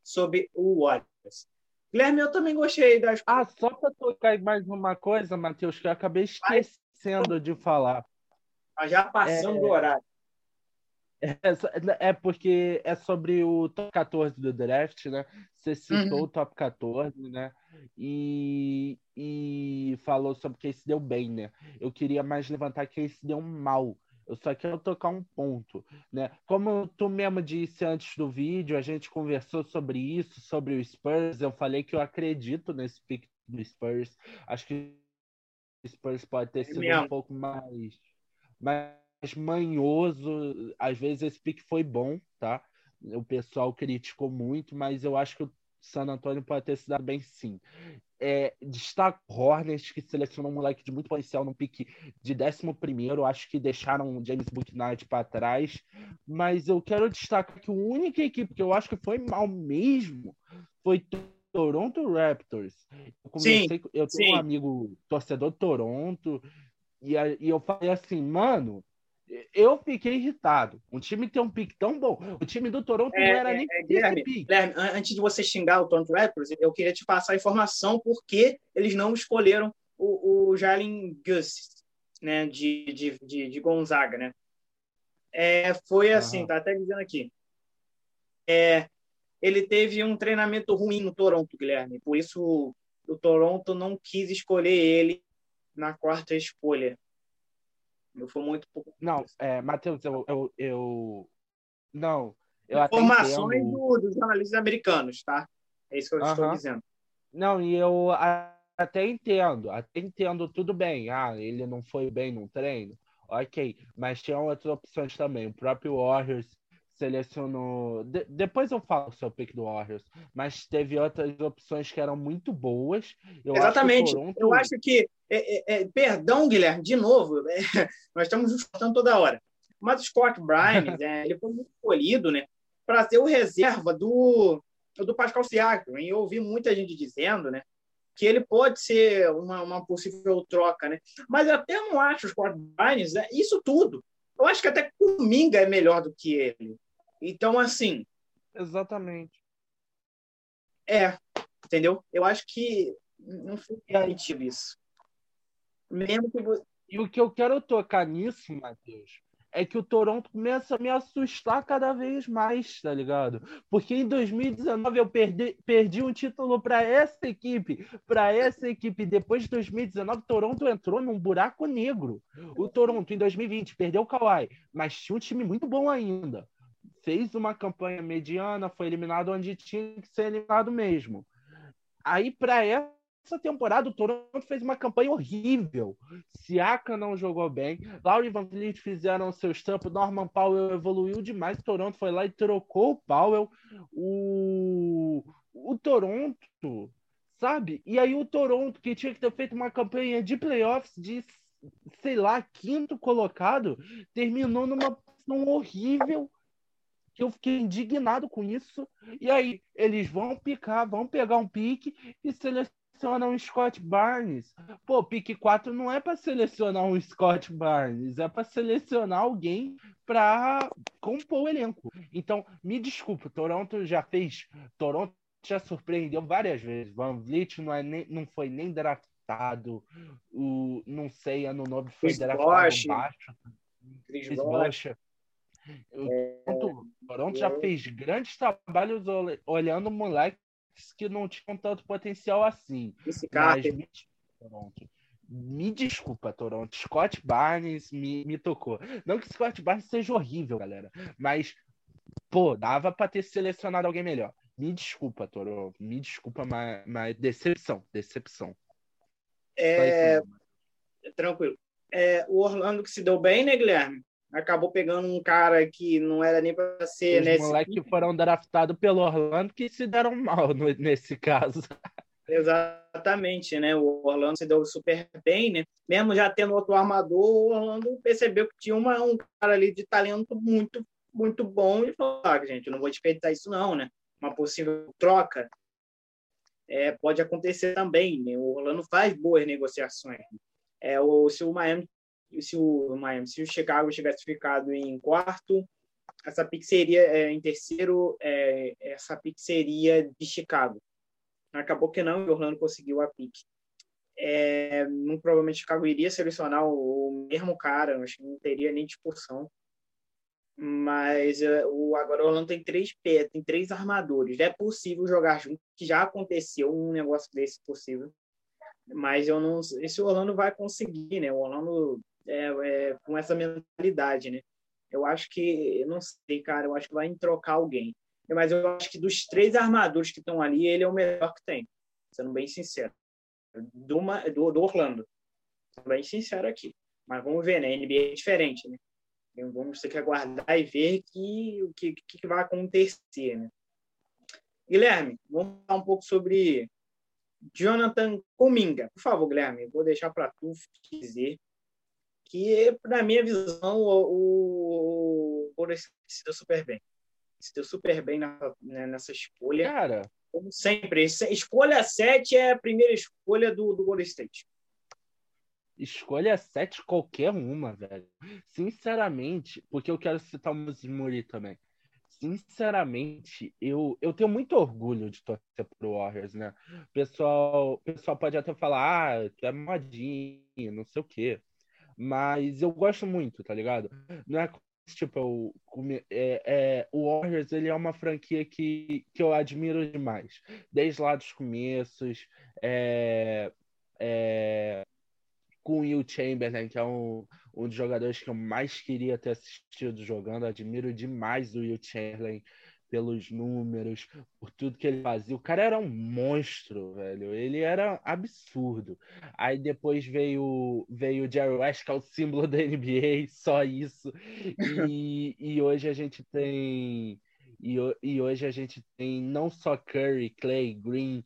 sobre o Warriors. Guilherme, eu também gostei das. Ah, só para tocar mais uma coisa, Matheus, que eu acabei esquecendo Mas... de falar. Já passando é... do horário. É, é, porque é sobre o top 14 do draft, né? Você citou uhum. o top 14, né? E, e falou sobre quem se deu bem, né? Eu queria mais levantar quem se deu mal. Eu só quero tocar um ponto, né? Como tu mesmo disse antes do vídeo, a gente conversou sobre isso, sobre o Spurs. Eu falei que eu acredito nesse pick do Spurs. Acho que o Spurs pode ter é sido um pouco mais, mais manhoso. Às vezes esse pique foi bom, tá? O pessoal criticou muito, mas eu acho que o San Antonio pode ter se dado bem sim. É, destaco Hornets, que selecionou um moleque de muito potencial no pique de 11. Acho que deixaram o James Booknight para trás. Mas eu quero destacar que a única equipe que eu acho que foi mal mesmo foi Toronto Raptors. Eu, comecei, sim, eu tenho sim. um amigo torcedor de Toronto. E, e eu falei assim, mano, eu fiquei irritado. Um time tem um pique tão bom. O time do Toronto é, não era é, nem é, Guilherme, pique. Guilherme, antes de você xingar o Toronto Raptors, eu queria te passar a informação porque eles não escolheram o, o Jalen Gus, né, de, de, de, de Gonzaga, né? É, foi assim, tá até dizendo aqui. É, ele teve um treinamento ruim no Toronto, Guilherme. Por isso o Toronto não quis escolher ele na quarta escolha. Eu fui muito pouco. Não, é, Matheus, eu, eu, eu. Não. Eu Informações do, dos jornalistas americanos, tá? É isso que eu uh -huh. estou dizendo. Não, e eu até entendo, até entendo tudo bem. Ah, ele não foi bem no treino. Ok, mas tinha outras opções também. O próprio Warriors selecionou. De, depois eu falo sobre o pick do Warriors, mas teve outras opções que eram muito boas. Eu Exatamente. Acho Toronto... Eu acho que. É, é, é, perdão, Guilherme, de novo, é, nós estamos discutindo toda hora. Mas o Scott Bryan, é, ele foi muito escolhido, né? para ser o reserva do, do Pascal Siakam. E eu ouvi muita gente dizendo, né? Que ele pode ser uma, uma possível troca, né? Mas eu até não acho os Scott Barnes é isso tudo. Eu acho que até o Minga é melhor do que ele. Então, assim. Exatamente. É, entendeu? Eu acho que não foi garantido isso. Mesmo que você... E o que eu quero tocar nisso, Matheus, é que o Toronto começa a me assustar cada vez mais, tá ligado? Porque em 2019 eu perdi, perdi um título para essa equipe, para essa equipe. Depois de 2019, Toronto entrou num buraco negro. O Toronto em 2020 perdeu o Kawhi, mas tinha um time muito bom ainda. Fez uma campanha mediana, foi eliminado onde tinha que ser eliminado mesmo. Aí para essa temporada o Toronto fez uma campanha horrível. Siaka não jogou bem. Laurie Van Vliet fizeram seu estampo. Norman Powell evoluiu demais. O Toronto foi lá e trocou o Powell. O, o Toronto, sabe? E aí o Toronto, que tinha que ter feito uma campanha de playoffs de, sei lá, quinto colocado, terminou numa posição horrível eu fiquei indignado com isso. E aí, eles vão picar, vão pegar um pique e selecionar seleciona um Scott Barnes. Pô, pique 4 não é para selecionar um Scott Barnes, é para selecionar alguém para compor o elenco. Então, me desculpa, Toronto já fez. Toronto já surpreendeu várias vezes. Van Vliet não, é nem, não foi nem draftado. O, não sei, ano novo foi Chris draftado Bosch, baixo. Chris, Chris Bosch. O é, Toronto é, já fez grandes trabalhos olhando o moleque que não tinham tanto potencial assim. Esse cara. Mas, me, Toronto. me desculpa, Toronto. Scott Barnes me, me tocou. Não que Scott Barnes seja horrível, galera. Mas, pô, dava para ter selecionado alguém melhor. Me desculpa, Toronto. Me desculpa, mas, mas decepção. Decepção. É... Tranquilo. É, o Orlando que se deu bem, né, Guilherme? Acabou pegando um cara que não era nem para ser Os nesse. moleques foram draftados pelo Orlando que se deram mal no, nesse caso. Exatamente, né? O Orlando se deu super bem, né? Mesmo já tendo outro armador, o Orlando percebeu que tinha uma, um cara ali de talento muito, muito bom e falou: ah, gente, não vou desperdiçar isso, não, né? Uma possível troca é, pode acontecer também. Né? O Orlando faz boas negociações. É, o, se o Miami se o Miami, se o Chicago tivesse ficado em quarto, essa pick seria é, em terceiro, é, essa pick seria de Chicago. Acabou que não, o Orlando conseguiu a pick. É, muito provavelmente Chicago iria selecionar o, o mesmo cara, acho que não teria nem discussão. Mas é, o, agora o Orlando tem três pés, tem três armadores. É possível jogar junto, que já aconteceu um negócio desse possível. Mas eu não esse Orlando vai conseguir, né? O Orlando é, é, com essa mentalidade, né? Eu acho que, eu não sei, cara, eu acho que vai trocar alguém. Mas eu acho que dos três armadores que estão ali, ele é o melhor que tem, sendo bem sincero. Do, do, do Orlando. Sendo bem sincero aqui. Mas vamos ver, né? NBA é diferente, né? Então, vamos ter que aguardar e ver que, o que, que vai acontecer, né? Guilherme, vamos falar um pouco sobre Jonathan Cominga. Por favor, Guilherme, vou deixar para tu dizer que, na minha visão, o, o se deu super bem. Se deu super bem na, né, nessa escolha. Cara, como sempre, escolha 7 é a primeira escolha do, do Golden State. Escolha 7 qualquer uma, velho. Sinceramente, porque eu quero citar o Muri também. Sinceramente, eu, eu tenho muito orgulho de torcer pro Warriors, né? O pessoal, pessoal pode até falar, ah, tu é modinho, não sei o quê. Mas eu gosto muito, tá ligado? Não é tipo, eu, é, é, o Warriors ele é uma franquia que, que eu admiro demais. Desde lá dos começos, é, é, com o Will Chamberlain, que é um, um dos jogadores que eu mais queria ter assistido jogando. Admiro demais o Will Chamberlain pelos números, por tudo que ele fazia. O cara era um monstro, velho. Ele era absurdo. Aí depois veio veio o Jerry West, que é o símbolo da NBA, só isso. E, e hoje a gente tem e, e hoje a gente tem não só Curry, Clay, Green,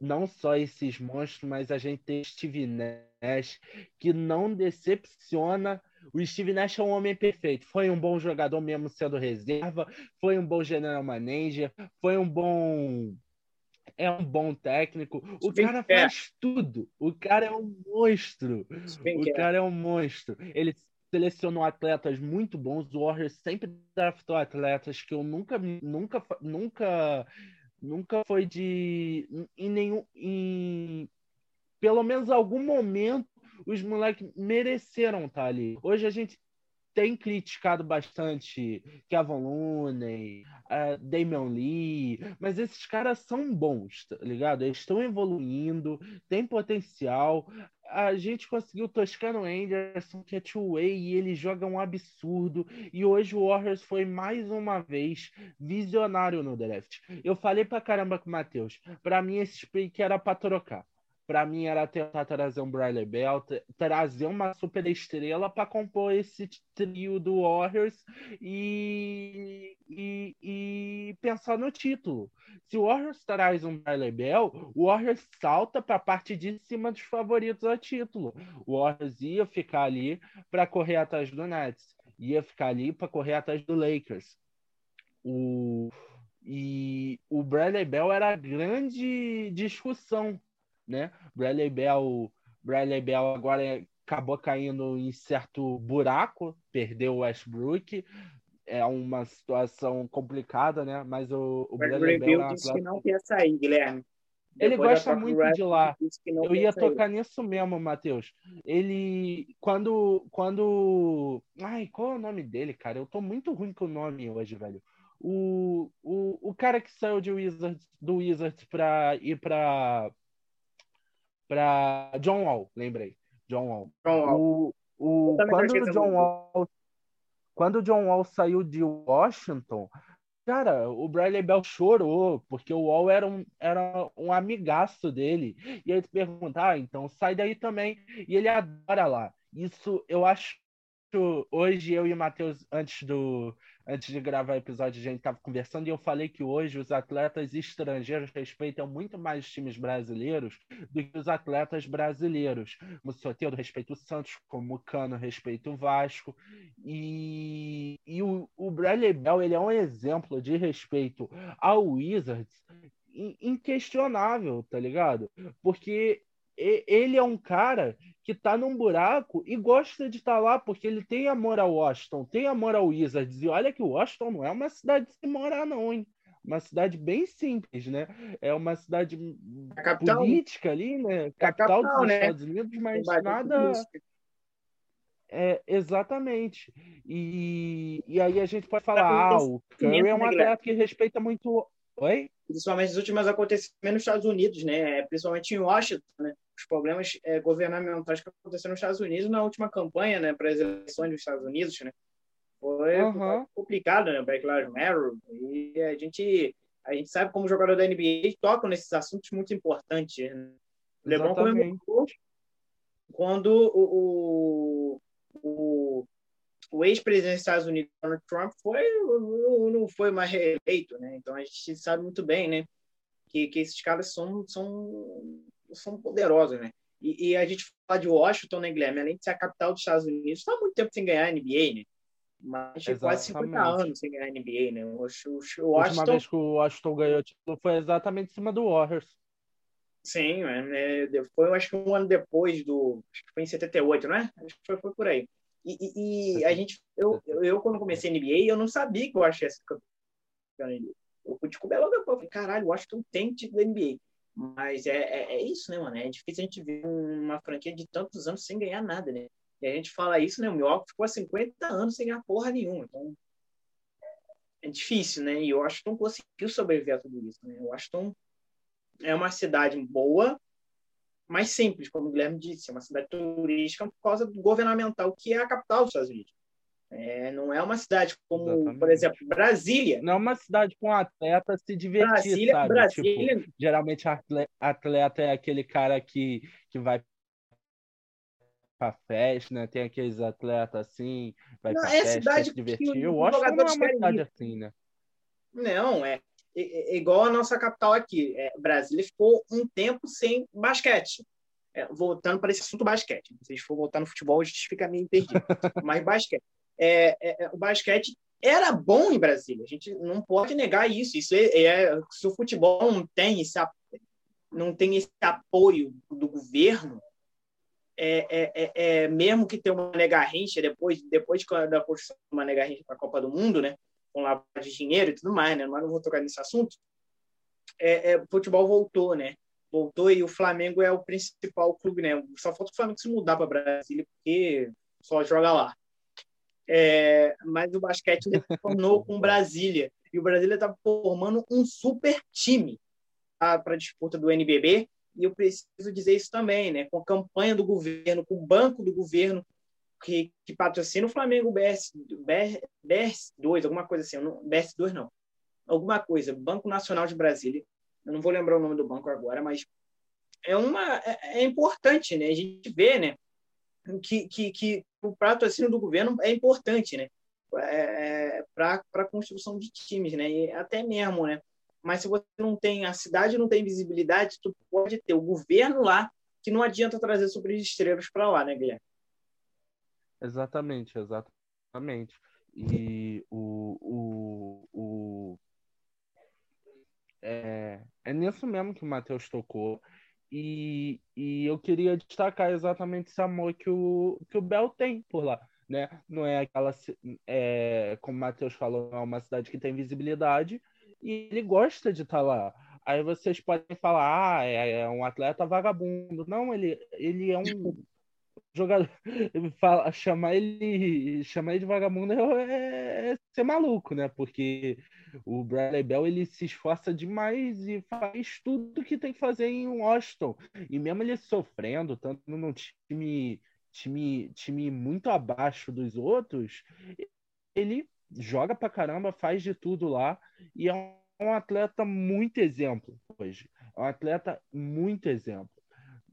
não só esses monstros, mas a gente tem Steve Nash, que não decepciona O Steve Nash é um homem perfeito. Foi um bom jogador mesmo sendo reserva, foi um bom general manager, foi um bom é um bom técnico. O cara faz tudo. O cara é um monstro. O cara é um monstro. Ele selecionou atletas muito bons. O Warriors sempre draftou atletas que eu nunca, nunca, nunca, nunca foi de em nenhum, em pelo menos algum momento os moleques mereceram estar ali. Hoje a gente tem criticado bastante Kevin Looney, uh, Damian Lee, mas esses caras são bons, tá ligado? Eles estão evoluindo, tem potencial. A gente conseguiu Toscano Anderson, que é two-way, e ele joga um absurdo. E hoje o Warriors foi mais uma vez visionário no draft. Eu falei pra caramba com o Matheus. Pra mim, esse pick era pra trocar para mim era tentar trazer um Bradley Bell, trazer uma super estrela para compor esse trio do Warriors e, e, e, pensar no título. Se o Warriors traz um Bradley Bell, o Warriors salta para a parte de cima dos favoritos ao título. O Warriors ia ficar ali para correr atrás do Nets, ia ficar ali para correr atrás do Lakers. O, e o Bradley Bell era a grande discussão né? Bradley Bell, Bradley Bell agora acabou caindo em certo buraco, perdeu o Westbrook. É uma situação complicada, né? Mas o, o Bradley Bell é disse que não quer sair, Guilherme. Ele gosta muito de lá. Eu ia sair. tocar nisso mesmo, Matheus. Ele. Quando. Quando. Ai, qual é o nome dele, cara? Eu tô muito ruim com o nome hoje, velho. O, o, o cara que saiu de Wizards, do Wizards pra ir pra, para John Wall, lembrei. John Wall. John Wall. O, o, quando o John Wall, quando o John Wall saiu de Washington, cara, o Bradley Bell chorou, porque o Wall era um, era um amigaço dele. E ele pergunta, ah, então sai daí também. E ele adora lá. Isso eu acho hoje eu e o Matheus, antes do, antes de gravar o episódio, a gente estava conversando e eu falei que hoje os atletas estrangeiros respeitam muito mais os times brasileiros do que os atletas brasileiros. O Soteldo respeita o Santos, como o Cano respeita o Vasco. E, e o, o Bradley Bell ele é um exemplo de respeito ao Wizards inquestionável, tá ligado? Porque ele é um cara que tá num buraco e gosta de estar tá lá porque ele tem amor ao Washington, tem amor ao Wizards. E olha que o Washington não é uma cidade de se morar, não, hein? Uma cidade bem simples, né? É uma cidade política ali, né? Capital, capital dos né? Estados Unidos, mas nada. É, exatamente. E, e aí a gente pode falar, ah, o Curry é um atleta que respeita muito. Oi? Principalmente os últimos acontecimentos nos Estados Unidos, né? Principalmente em Washington, né? Os problemas é, governamentais que aconteceram nos Estados Unidos na última campanha, né, para as eleições dos Estados Unidos, né? Foi, uhum. complicado, né, Black Lives Matter, e a gente a gente sabe como jogador da NBA tocam nesses assuntos muito importantes. Né? O LeBron comemorou quando o, o, o ex-presidente dos Estados Unidos, Donald Trump, foi, não foi mais reeleito, né? Então a gente sabe muito bem, né, que, que esses caras são, são são poderosos, né? E, e, a gente fala de Washington, né, Guilherme? Além de ser a capital dos Estados Unidos, está muito tempo sem ganhar NBA, né? Mas Exatamente. quase 50 anos sem ganhar NBA, né? O, o, o Washington... A última vez que o Washington ganhou o título foi exatamente em cima do Warriors. Sim, é, foi acho que um ano depois do. Acho que foi em 78, não é? Acho que foi, foi por aí. E, e, e a gente, eu, eu, quando comecei a NBA, eu não sabia que o Washington ia ser campeão. Eu fui descobrir logo depois. Eu falei, caralho, o Washington tem título da NBA. Mas é, é, é, isso, né, mano? É difícil a gente ver uma franquia de tantos anos sem ganhar nada, né? E a gente fala isso, né? O Milwaukee ficou há 50 anos sem ganhar porra nenhuma. Então, é difícil, né? E o Washington conseguiu sobreviver a tudo isso, né? O Washington é uma cidade boa, mas simples, como o Guilherme disse. É uma cidade turística por causa do governamental, que é a capital dos Estados Unidos. É, não é uma cidade como, Exatamente. por exemplo, Brasília. Não é uma cidade com atleta se divertir, Brasília, sabe? Brasília... Tipo, geralmente atleta é aquele cara que, que vai pra festa, né? Tem aqueles atletas assim, vai não, pra é festa, cidade se divertir. Eu acho que não é uma cidade assim, né? Não, é, é, é, igual a nossa capital aqui. É, Brasília ficou um tempo sem basquete. é, voltando para esse assunto basquete. Se vocês for voltar no futebol, a gente fica meio perdido. Mas basquete. É, é, é, o basquete era bom em Brasília. A gente não pode negar isso. Isso é, é se o futebol não tem esse não tem esse apoio do governo, é, é, é, é mesmo que tenha uma negarrincha depois depois da construção de uma negarrincha para a Copa do Mundo, né, com lavagem de dinheiro e tudo mais, né, mas não vou tocar nesse assunto. É, é, o futebol voltou, né? Voltou e o Flamengo é o principal clube, né? Só falta o Flamengo se mudar para Brasília porque só joga lá. É, mas o basquete tornou com Brasília. E o Brasília está formando um super time para a disputa do NBB. E eu preciso dizer isso também, né? Com a campanha do governo, com o banco do governo que, que patrocina o Flamengo BS, BS2, alguma coisa assim. Não, BS2 não. Alguma coisa. Banco Nacional de Brasília. Eu não vou lembrar o nome do banco agora, mas é uma é, é importante, né? A gente vê, né? Que, que, que o patrocínio do governo é importante, né? É, é para a construção de times, né? E até mesmo, né? Mas se você não tem a cidade, não tem visibilidade, tu pode ter o governo lá que não adianta trazer super estrelas para lá, né, Guilherme? Exatamente, exatamente. E o, o, o é, é nisso mesmo que o Matheus tocou. E, e eu queria destacar exatamente esse amor que o, que o Bel tem por lá. Né? Não é aquela, é, como o Matheus falou, é uma cidade que tem visibilidade e ele gosta de estar tá lá. Aí vocês podem falar, ah, é, é um atleta vagabundo. Não, ele, ele é um jogador. Fala, chamar ele, chamar ele de vagabundo é, é, ser maluco, né? Porque o Bradley Bell ele se esforça demais e faz tudo que tem que fazer em Washington. E mesmo ele sofrendo, tanto num time, time, time muito abaixo dos outros, ele joga pra caramba, faz de tudo lá e é um atleta muito exemplo hoje. É um atleta muito exemplo.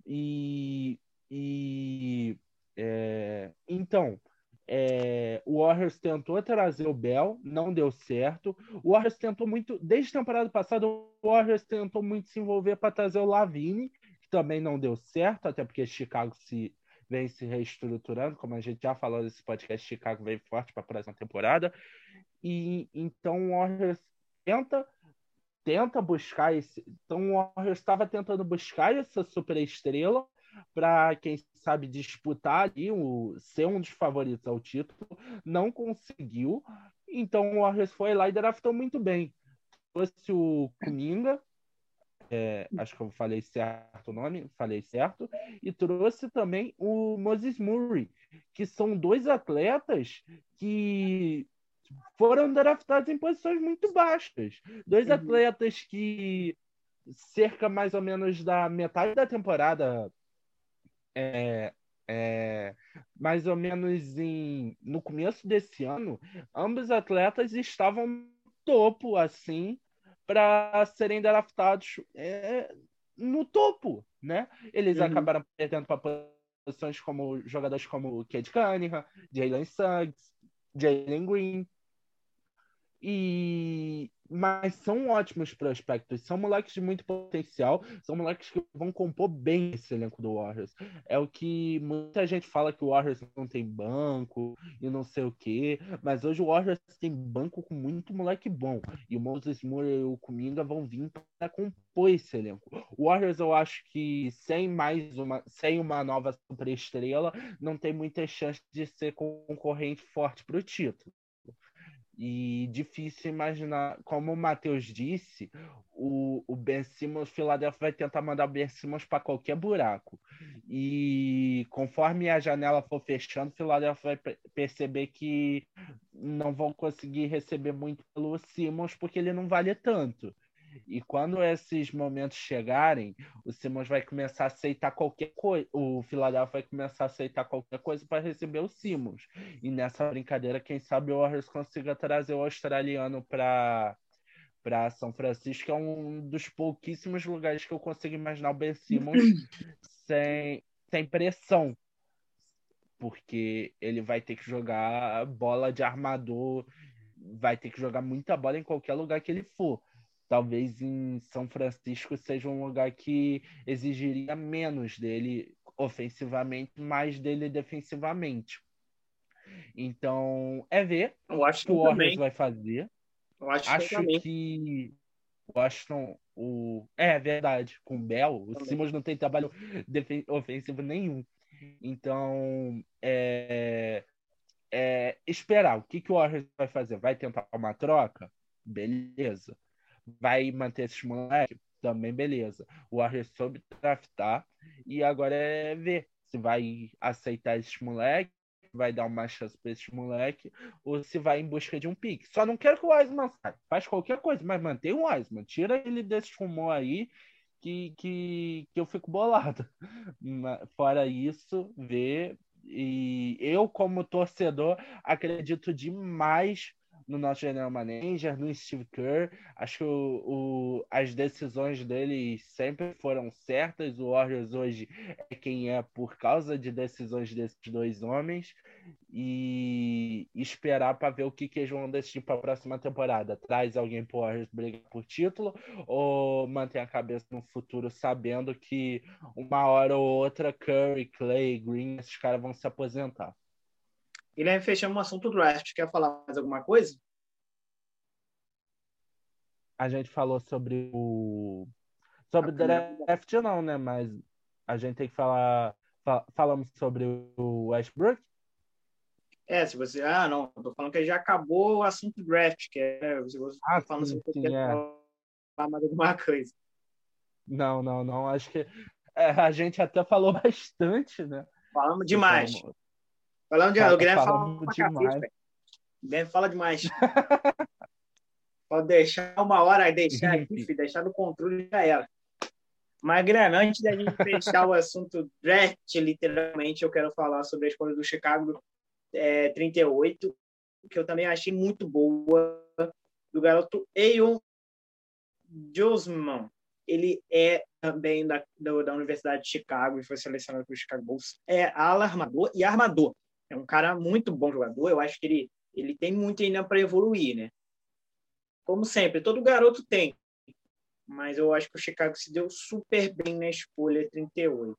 E, e é, então, é, o Warriors tentou trazer o Bell, não deu certo. O Warriors tentou muito, desde a temporada passada, o Warriors tentou muito se envolver para trazer o Lavine, que também não deu certo, até porque Chicago se vem se reestruturando, como a gente já falou nesse podcast, Chicago vem forte para a próxima temporada. E então o Warriors tenta tenta buscar esse, então o Warriors estava tentando buscar essa super estrela para quem sabe disputar ali o ser um dos favoritos ao título, não conseguiu. Então o Warriors foi lá e draftou muito bem. Trouxe o Kuminga, é, acho que eu falei certo o nome, falei certo, e trouxe também o Moses Murray, que são dois atletas que foram draftados em posições muito baixas. Dois uhum. atletas que cerca mais ou menos da metade da temporada é, é, mais ou menos em, no começo desse ano, ambos atletas estavam no topo, assim, para serem draftados é, no topo, né? Eles uhum. acabaram perdendo para posições como jogadores como Cade Cunningham, Jalen Suggs, Jalen Green, e mas são ótimos prospectos, são moleques de muito potencial, são moleques que vão compor bem esse elenco do Warriors. É o que muita gente fala que o Warriors não tem banco e não sei o quê, mas hoje o Warriors tem banco com muito moleque bom. E o Moses Moore e o Kuminga vão vir para compor esse elenco. O Warriors eu acho que sem mais uma, sem uma nova superestrela, não tem muita chance de ser concorrente forte para o título. E difícil imaginar, como o Matheus disse, o, o Ben Simmons, o Philadelphia vai tentar mandar o Ben Simmons para qualquer buraco. E conforme a janela for fechando, o Philadelphia vai perceber que não vão conseguir receber muito pelo Simmons porque ele não vale tanto. E quando esses momentos chegarem, o Simmons vai começar a aceitar qualquer coisa. O Philadelphia vai começar a aceitar qualquer coisa para receber o Simmons. E nessa brincadeira, quem sabe o Warriors consiga trazer o australiano para para São Francisco, que é um dos pouquíssimos lugares que eu consigo imaginar o Ben Simmons sem, sem pressão. Porque ele vai ter que jogar bola de armador, vai ter que jogar muita bola em qualquer lugar que ele for talvez em São Francisco seja um lugar que exigiria menos dele ofensivamente, mais dele defensivamente. Então, é ver eu acho que o Warriors vai fazer. Eu acho, acho que, que o Washington, o... é verdade, com o Bell, o Simmons não tem trabalho ofensivo nenhum. Então, é... é, esperar. O que, que o Warriors vai fazer? Vai tentar uma troca? Beleza. Vai manter esses moleques? Também beleza. O Warriors soube draftar e agora é ver se vai aceitar esses moleques vai dar uma chance para esse moleque ou se vai em busca de um pique. Só não quero que o Wiseman saia. Faz qualquer coisa, mas mantém o Wiseman. Tira ele desse rumor aí que, que, que eu fico bolado. Fora isso, ver. E eu, como torcedor, acredito demais no nosso general manager, no Steve Kerr. Acho que o, o, as decisões dele sempre foram certas. O Warriors hoje é quem é por causa de decisões desses dois homens. E esperar para ver o que, que eles vão decidir para a próxima temporada. Traz alguém para o Warriors brigar por título ou mantém a cabeça no futuro sabendo que uma hora ou outra Curry, Clay, Green, esses caras vão se aposentar. Guilherme, fechamos o assunto do draft. Quer falar mais alguma coisa? A gente falou sobre o. Sobre o draft, não, né? Mas a gente tem que falar. Falamos sobre o Westbrook? É, se você. Ah, não, tô falando que já acabou o assunto draft, que é. Se você ah, tá falando sim, sobre sim, é. falar mais alguma coisa. Não, não, não. Acho que é, a gente até falou bastante, né? Falamos demais. Então, Falando de. Fala, o Guilherme fala pra cacete, O Guilherme fala demais. Pode deixar uma hora, deixar aqui, deixar no controle já era. Mas, Guilherme, antes da gente fechar o assunto draft, literalmente, eu quero falar sobre a escolha do Chicago é, 38, que eu também achei muito boa, do garoto Eion Josman. Ele é também da, da Universidade de Chicago e foi selecionado para o Chicago Bulls. É ala armador e armador. É um cara muito bom jogador. Eu acho que ele, ele tem muito ainda para evoluir, né? Como sempre, todo garoto tem. Mas eu acho que o Chicago se deu super bem na escolha 38.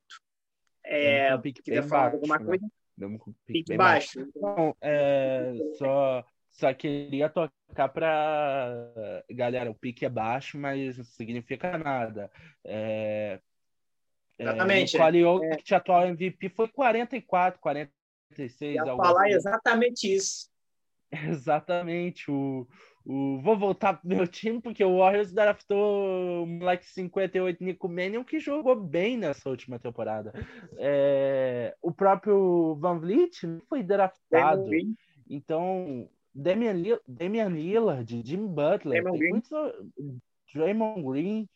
É, um queria falar baixo, alguma né? coisa? um pique, pique baixo. baixo. É, só, só queria tocar para galera, o pique é baixo, mas não significa nada. É, Exatamente. É, o Jokic, é. atual MVP, foi 44, 40, 36. Ia falar assim. exatamente isso. Exatamente. O, o, vou voltar pro meu time, porque o Warriors draftou o moleque 58 Nico Mannion, que jogou bem nessa última temporada. É, o próprio Van Vliet foi draftado. Então, Damian, Damian Lillard, Jim Butler, Draymond Green. Muitos, Draymond Green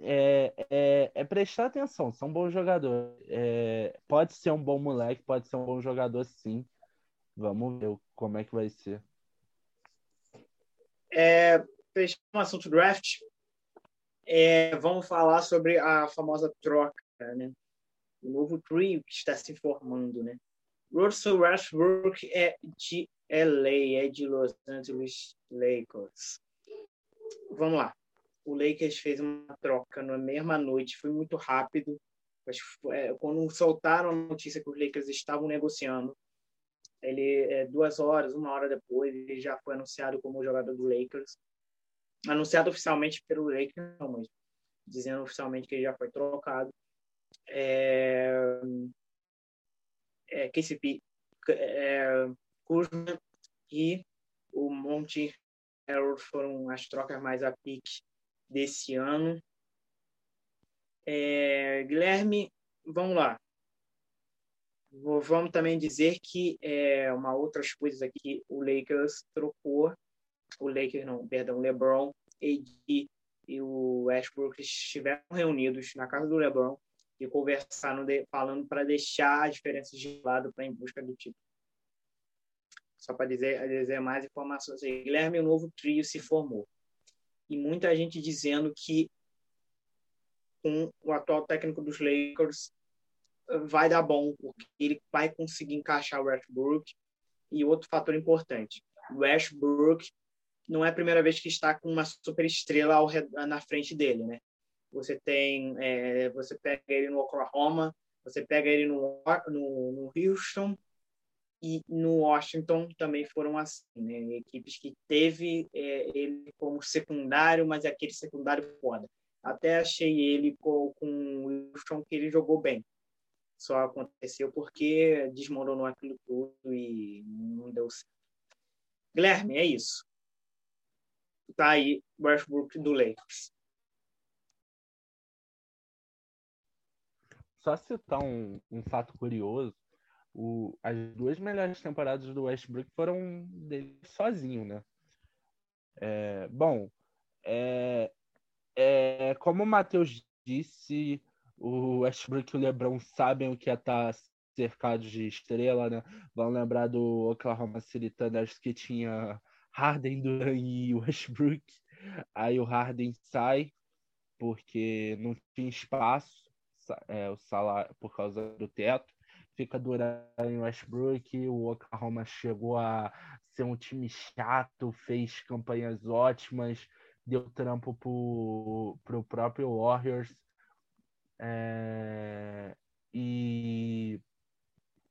é, é, é, prestar atenção, são bons jogadores. É, pode ser um bom moleque, pode ser um bom jogador, sim. Vamos ver como é que vai ser. É, fechando o assunto draft, é, vamos falar sobre a famosa troca, né? O novo trio que está se formando, né? Russell Westbrook é de LA, é de Los Angeles Lakers. Vamos lá o Lakers fez uma troca na mesma noite, foi muito rápido. É, quando soltaram a notícia que os Lakers estavam negociando, ele é, duas horas, uma hora depois, ele já foi anunciado como jogador do Lakers. Anunciado oficialmente pelo Lakers, não, mas dizendo oficialmente que ele já foi trocado. É, é, KCP, é, Kuzma e o Monte Harold foram as trocas mais a pique desse ano. É, Guilherme, vamos lá. Vamos também dizer que é, uma outras coisas aqui, o Lakers trocou, o Lakers não, perdão, LeBron, AD e o Westbrook estiveram reunidos na casa do LeBron e conversaram de, falando para deixar as diferenças de lado para em busca do título. Só para dizer, dizer mais informações. Guilherme, o novo trio se formou e muita gente dizendo que com o atual técnico dos Lakers vai dar bom, porque ele vai conseguir encaixar o Westbrook. E outro fator importante, o Westbrook não é a primeira vez que está com uma super estrela ao, na frente dele, né? Você tem, é, você pega ele no Oklahoma, você pega ele no, no, no Houston e no Washington também foram assim, né? Equipes que teve é, ele como secundário, mas aquele secundário foda. Até achei ele com, com o Houston que ele jogou bem. Só aconteceu porque desmoronou aquilo tudo e não deu certo. Guilherme, é isso. Tá aí Westbrook do Lakers. Só citar um, um fato curioso o, as duas melhores temporadas do Westbrook foram dele sozinho, né? É, bom, é, é, como o Matheus disse, o Westbrook e o LeBron sabem o que é estar cercados de estrela, né? Vão lembrar do Oklahoma City Thunder que tinha Harden, Duran e Westbrook. Aí o Harden sai porque não tinha espaço, é, o salário por causa do teto fica durando em Westbrook. O Oklahoma chegou a ser um time chato, fez campanhas ótimas, deu trampo pro, pro próprio Warriors. É, e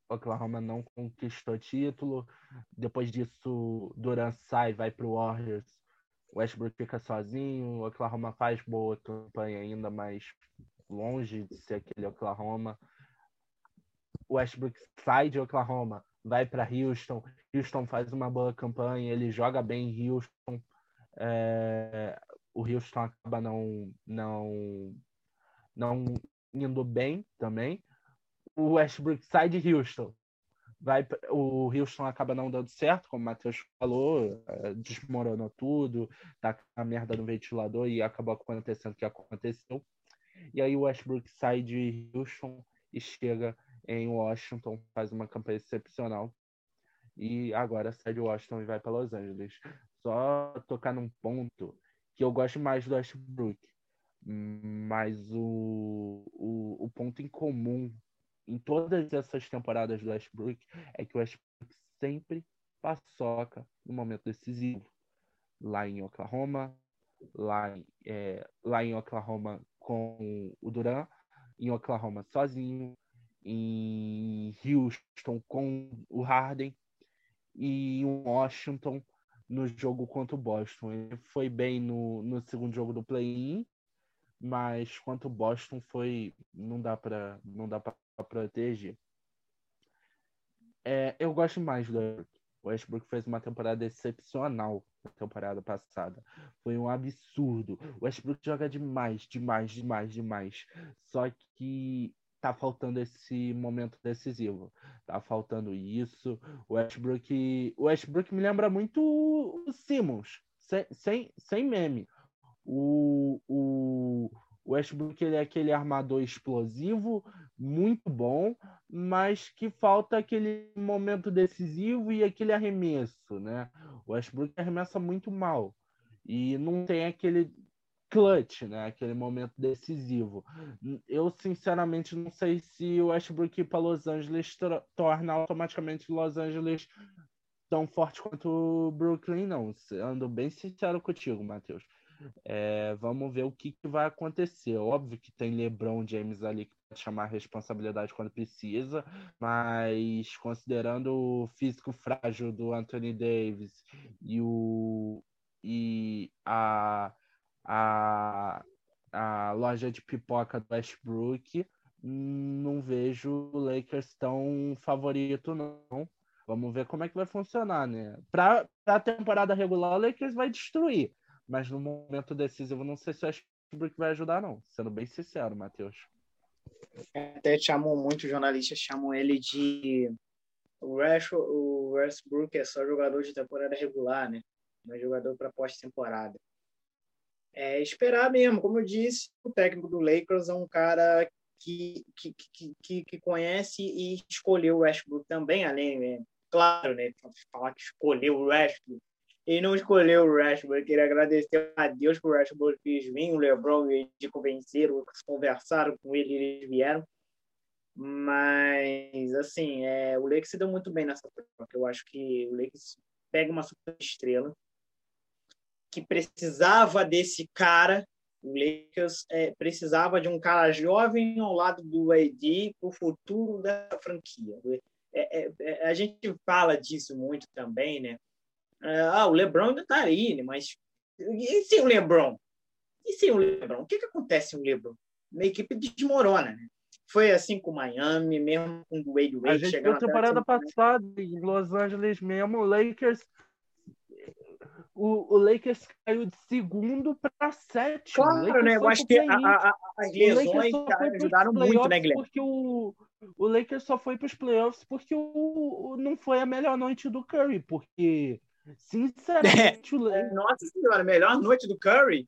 Oklahoma não conquistou título. Depois disso, Durant sai, vai pro Warriors. Westbrook fica sozinho. O Oklahoma faz boa campanha ainda, mas longe de ser aquele Oklahoma. Westbrook sai de Oklahoma, vai para Houston, Houston faz uma boa campanha, ele joga bem em Houston, é, o Houston acaba não, não, não indo bem também. O Westbrook sai de Houston, vai, o Houston acaba não dando certo, como o Matheus falou, é, desmoronou tudo, tá com a merda no ventilador e acabou acontecendo o que aconteceu. E aí o Westbrook sai de Houston e chega em Washington, faz uma campanha excepcional. E agora sai de Washington e vai para Los Angeles. Só tocar num ponto que eu gosto mais do Westbrook, mas o, o, o ponto em comum em todas essas temporadas do Westbrook é que o Westbrook sempre paçoca no momento decisivo. Lá em Oklahoma, lá, é, lá em Oklahoma com o Duran, em Oklahoma sozinho, em Houston com o Harden e em Washington no jogo contra o Boston. Ele foi bem no, no segundo jogo do play-in, mas quanto o Boston foi não dá para não dá para proteger. É, eu gosto mais do Westbrook. O Westbrook fez uma temporada excepcional na temporada passada. Foi um absurdo. O Westbrook joga demais, demais, demais, demais. Só que tá faltando esse momento decisivo. Tá faltando isso. O Westbrook, o Westbrook me lembra muito o Simmons, sem, sem, sem meme. O, o, o Westbrook ele é aquele armador explosivo, muito bom, mas que falta aquele momento decisivo e aquele arremesso, né? O Westbrook arremessa muito mal e não tem aquele clutch, né? Aquele momento decisivo. Eu, sinceramente, não sei se o Westbrook ir para Los Angeles torna automaticamente Los Angeles tão forte quanto o Brooklyn, não. Ando bem sincero contigo, Matheus. É, vamos ver o que, que, vai acontecer. Óbvio que tem LeBron James ali que pode chamar a responsabilidade quando precisa, mas considerando o físico frágil do Anthony Davis e, o, e a a, a loja de pipoca do Westbrook, não vejo o Lakers tão favorito, não. Vamos ver como é que vai funcionar, né? Para a temporada regular, o Lakers vai destruir. Mas no momento decisivo, não sei se o Westbrook vai ajudar, não. Sendo bem sincero, Matheus. Até chamam muitos jornalistas, chamam ele de. O Westbrook é só jogador de temporada regular, né? Não é jogador para pós-temporada é, esperar mesmo. Como eu disse, o técnico do Lakers é um cara que, que, que, que conhece e escolheu o Westbrook também, além, né? claro, né? Falar que escolheu o Westbrook. Ele não escolheu o Westbrook, queria agradecer a Deus que o Westbrook fez vir, o LeBron e de convenceram, conversaram com ele, eles vieram. Mas, assim, é, o Lakers se deu muito bem nessa troca. Eu acho que o Lakers pega uma super estrela, que precisava desse cara. O Lakers é, precisava de um cara jovem ao lado do AD para o futuro da franquia. É, é, é, a gente fala disso muito também, né? É, ah, o LeBron ainda está aí, né? mas e sem o LeBron? E sem o LeBron? O que, que acontece com o LeBron? A equipe desmorona, né? Foi assim com o Miami, mesmo com o Wade Wade. A gente viu temporada passada em Los Angeles mesmo, o Lakers o, o Lakers caiu de segundo para sétimo. Claro, né? Eu acho que a, a, as lesões ajudaram muito, né, Guilherme? Porque o, o Lakers só foi para os playoffs porque o, o, não foi a melhor noite do Curry, porque, sinceramente, é, o Lakers... Nossa senhora, melhor noite do Curry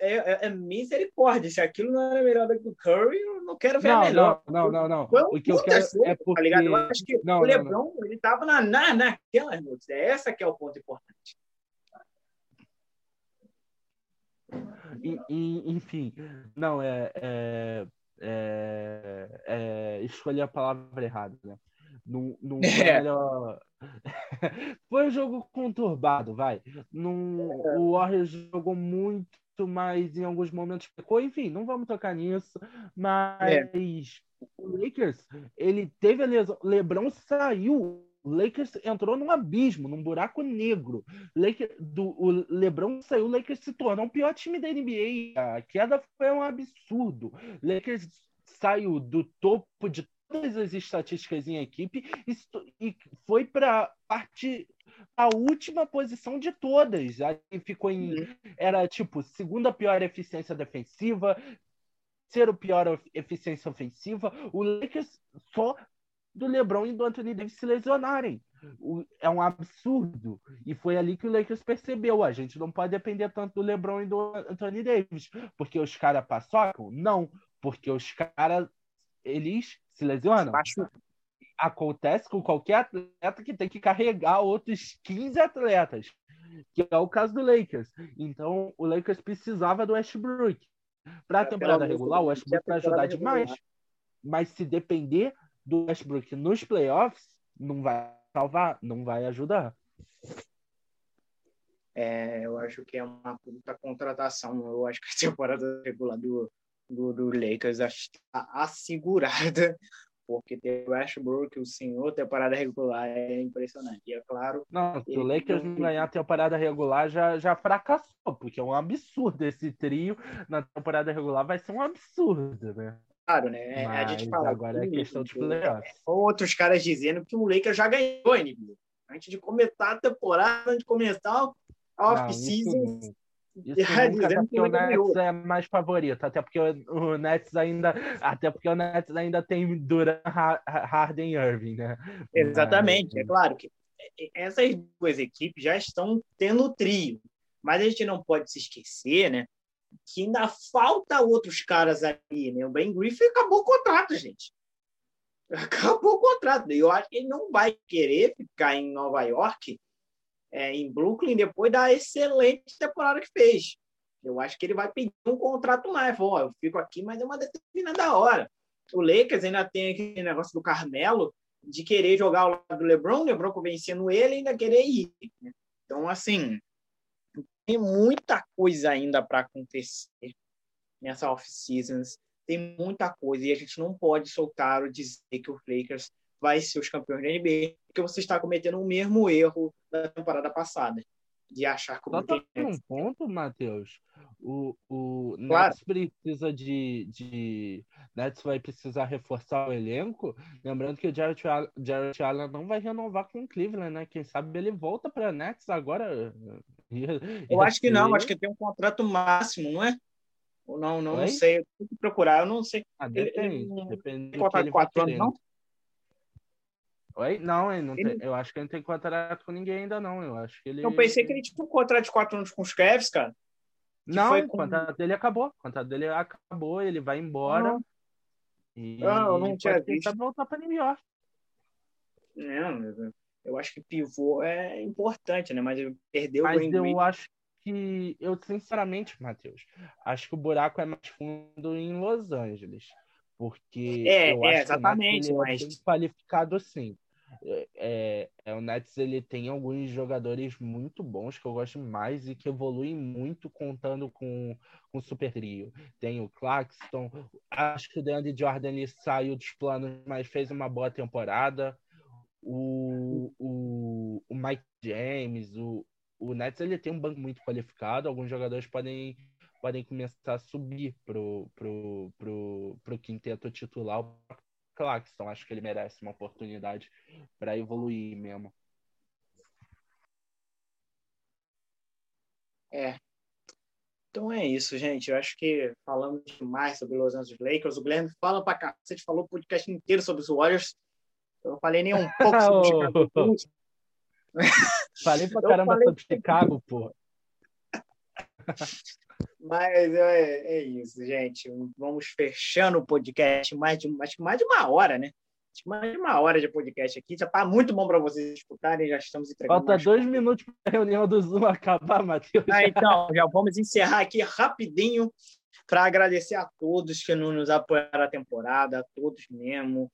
é, é, é, misericórdia. Se aquilo não era melhor do que o Curry, eu não quero ver não, a melhor. Não, não, não. não. o que eu quero é porque... Tá ligado? Eu acho que não, o LeBron, ele estava na, na, naquelas noites. É essa que é o ponto importante. Enfim, não, é, é, é, é escolher a palavra errada, né? Não, não foi é. melhor. foi um jogo conturbado, vai. Não, o Warriors jogou muito mais em alguns momentos. Enfim, não vamos tocar nisso, mas é. o Lakers, ele teve a lesão. LeBron saiu Lakers entrou num abismo, num buraco negro. Lakers, do, o LeBron saiu, o Lakers se tornou o pior time da NBA. A queda foi um absurdo. O Lakers saiu do topo de todas as estatísticas em equipe e, e foi para parte a última posição de todas. Aí ficou em uhum. era tipo segunda pior eficiência defensiva, terceiro pior eficiência ofensiva. O Lakers só do LeBron e do Anthony Davis se lesionarem. O, é um absurdo. E foi ali que o Lakers percebeu. A gente não pode depender tanto do LeBron e do Anthony Davis. Porque os caras passocam? Não. Porque os caras, eles se lesionam. Acontece com qualquer atleta que tem que carregar outros 15 atletas. Que é o caso do Lakers. Então, o Lakers precisava do Westbrook. Para a é, temporada regular, o Westbrook vai ajudar demais. Mas se depender do Westbrook nos playoffs não vai salvar, não vai ajudar. É, eu acho que é uma puta contratação. Eu acho que a temporada regular do, do, do Lakers está assegurada, porque tem o Westbrook, o senhor, temporada regular é impressionante. E é claro. Não, se o Lakers não ganhar a temporada regular já, já fracassou, porque é um absurdo esse trio na temporada regular, vai ser um absurdo, né? Claro, né? Mas a gente fala. Agora é questão de playoffs. Outros caras dizendo que o Lakers já ganhou a NBA. Antes de começar a temporada, antes de começar a off-season. Isso nunca, até porque o Nets é mais favorito, até porque o Nets ainda, até porque o Nets ainda tem Duran, Harden e Irving, né? Exatamente, mas... é claro que essas duas equipes já estão tendo trio, mas a gente não pode se esquecer, né, que ainda falta outros caras ali, né? O Ben Griffin acabou o contrato, gente. Acabou o contrato. Eu acho que ele não vai querer ficar em Nova York, é, em Brooklyn, depois da excelente temporada que fez. Eu acho que ele vai pedir um contrato mais. Ó, eu fico aqui, mas é uma determinada hora. O Lakers ainda tem aquele negócio do Carmelo de querer jogar ao lado do LeBron, o LeBron convencendo ele ainda querer ir. Né? Então, assim, tem muita coisa ainda para acontecer nessa off-season. Tem muita coisa e a gente não pode soltar o dizer que o Lakers vai ser os campeões da NBA, porque você está cometendo o mesmo erro da temporada passada, de achar que o Só tá um ponto, Matheus. O, o claro. Nets precisa de, de. Nets vai precisar reforçar o elenco. Lembrando que o Jared, Jared Allen não vai renovar com o Cleveland, né? Quem sabe ele volta para Nets agora eu acho que não, acho que tem um contrato máximo, não é? Ou não, não, não sei. Eu tenho que procurar, eu não sei. Ah, depende. Ele, depende tem contrato de quatro anos, não? Oi? Não, ele não ele... Tem, eu acho que ele não tem contrato com ninguém ainda, não. Eu acho que ele. Eu pensei que ele tinha um contrato de quatro anos com os Cavs, cara. Não, foi com... o contrato dele acabou. O contrato dele acabou, ele vai embora. Não, e não eu não tinha visto. voltar para New York. Não, eu acho que pivô é importante, né? Mas perdeu Mas o Mas eu acho que, eu sinceramente, Matheus, acho que o buraco é mais fundo em Los Angeles. Porque é, eu é, acho exatamente, que mas... é qualificado sim. é, é, o Nets ele tem alguns jogadores muito bons que eu gosto mais e que evoluem muito contando com, com o Super Trio. Tem o Claxton, acho que o DeAndre Jordan ele saiu dos planos, mas fez uma boa temporada. O, o, o Mike James, o, o Nets ele tem um banco muito qualificado, alguns jogadores podem podem começar a subir pro, pro, pro, pro quinteto titular. O Claxton, acho que ele merece uma oportunidade para evoluir mesmo. É. Então é isso, gente. Eu acho que falamos demais sobre Los Angeles Lakers. O Guilherme fala pra cá. Você falou o podcast inteiro sobre os Warriors. Eu não falei nem um pouco sobre Chicago Bulls. Falei pra caramba falei... sobre Chicago, pô. Mas é, é, isso, gente. Vamos fechando o podcast. Mais de, que mais de uma hora, né? Acho que mais de uma hora de podcast aqui. Já está muito bom para vocês escutarem. Já estamos entregando. Falta dois minutos para a reunião do Zoom acabar, Matheus. Ah, então, já vamos encerrar aqui rapidinho para agradecer a todos que nos apoiaram a temporada, a todos mesmo.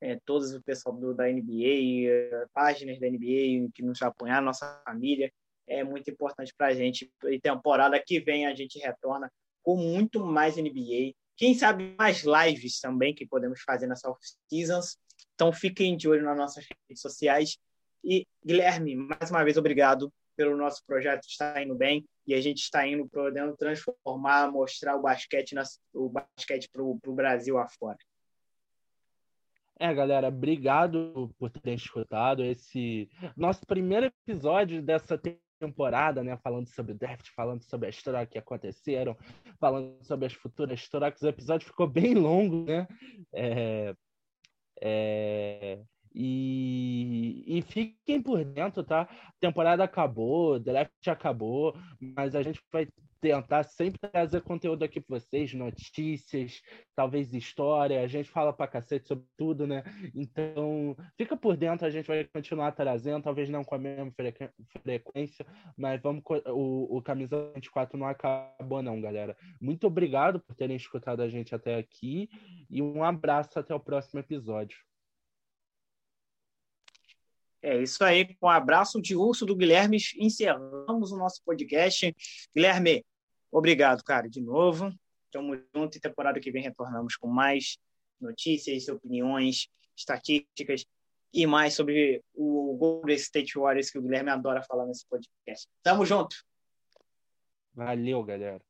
É, todos o pessoal do, da NBA, páginas da NBA que nos apoiaram, nossa família é muito importante para a gente. E temporada que vem a gente retorna com muito mais NBA. Quem sabe mais lives também que podemos fazer nessa off-seasons. Então fiquem de olho nas nossas redes sociais. E, Guilherme, mais uma vez, obrigado pelo nosso projeto estar indo bem e a gente está indo podendo transformar, mostrar o basquete, o basquete para o Brasil afora. É, galera, obrigado por terem escutado esse nosso primeiro episódio dessa temporada, né? Falando sobre o draft, falando sobre a história que aconteceram, falando sobre as futuras trocas. O episódio ficou bem longo, né? É, é, e, e fiquem por dentro, tá? A temporada acabou, draft acabou, mas a gente vai tentar sempre trazer conteúdo aqui para vocês, notícias, talvez história, a gente fala para cacete sobre tudo, né? Então, fica por dentro, a gente vai continuar trazendo, talvez não com a mesma frequência, mas vamos o, o Camisa 24 não acabou não, galera. Muito obrigado por terem escutado a gente até aqui e um abraço até o próximo episódio. É isso aí, com um abraço de urso do Guilherme, encerramos o nosso podcast. Guilherme, obrigado, cara, de novo. Tamo junto e temporada que vem retornamos com mais notícias, opiniões, estatísticas e mais sobre o Golden State Warriors que o Guilherme adora falar nesse podcast. Tamo junto. Valeu, galera.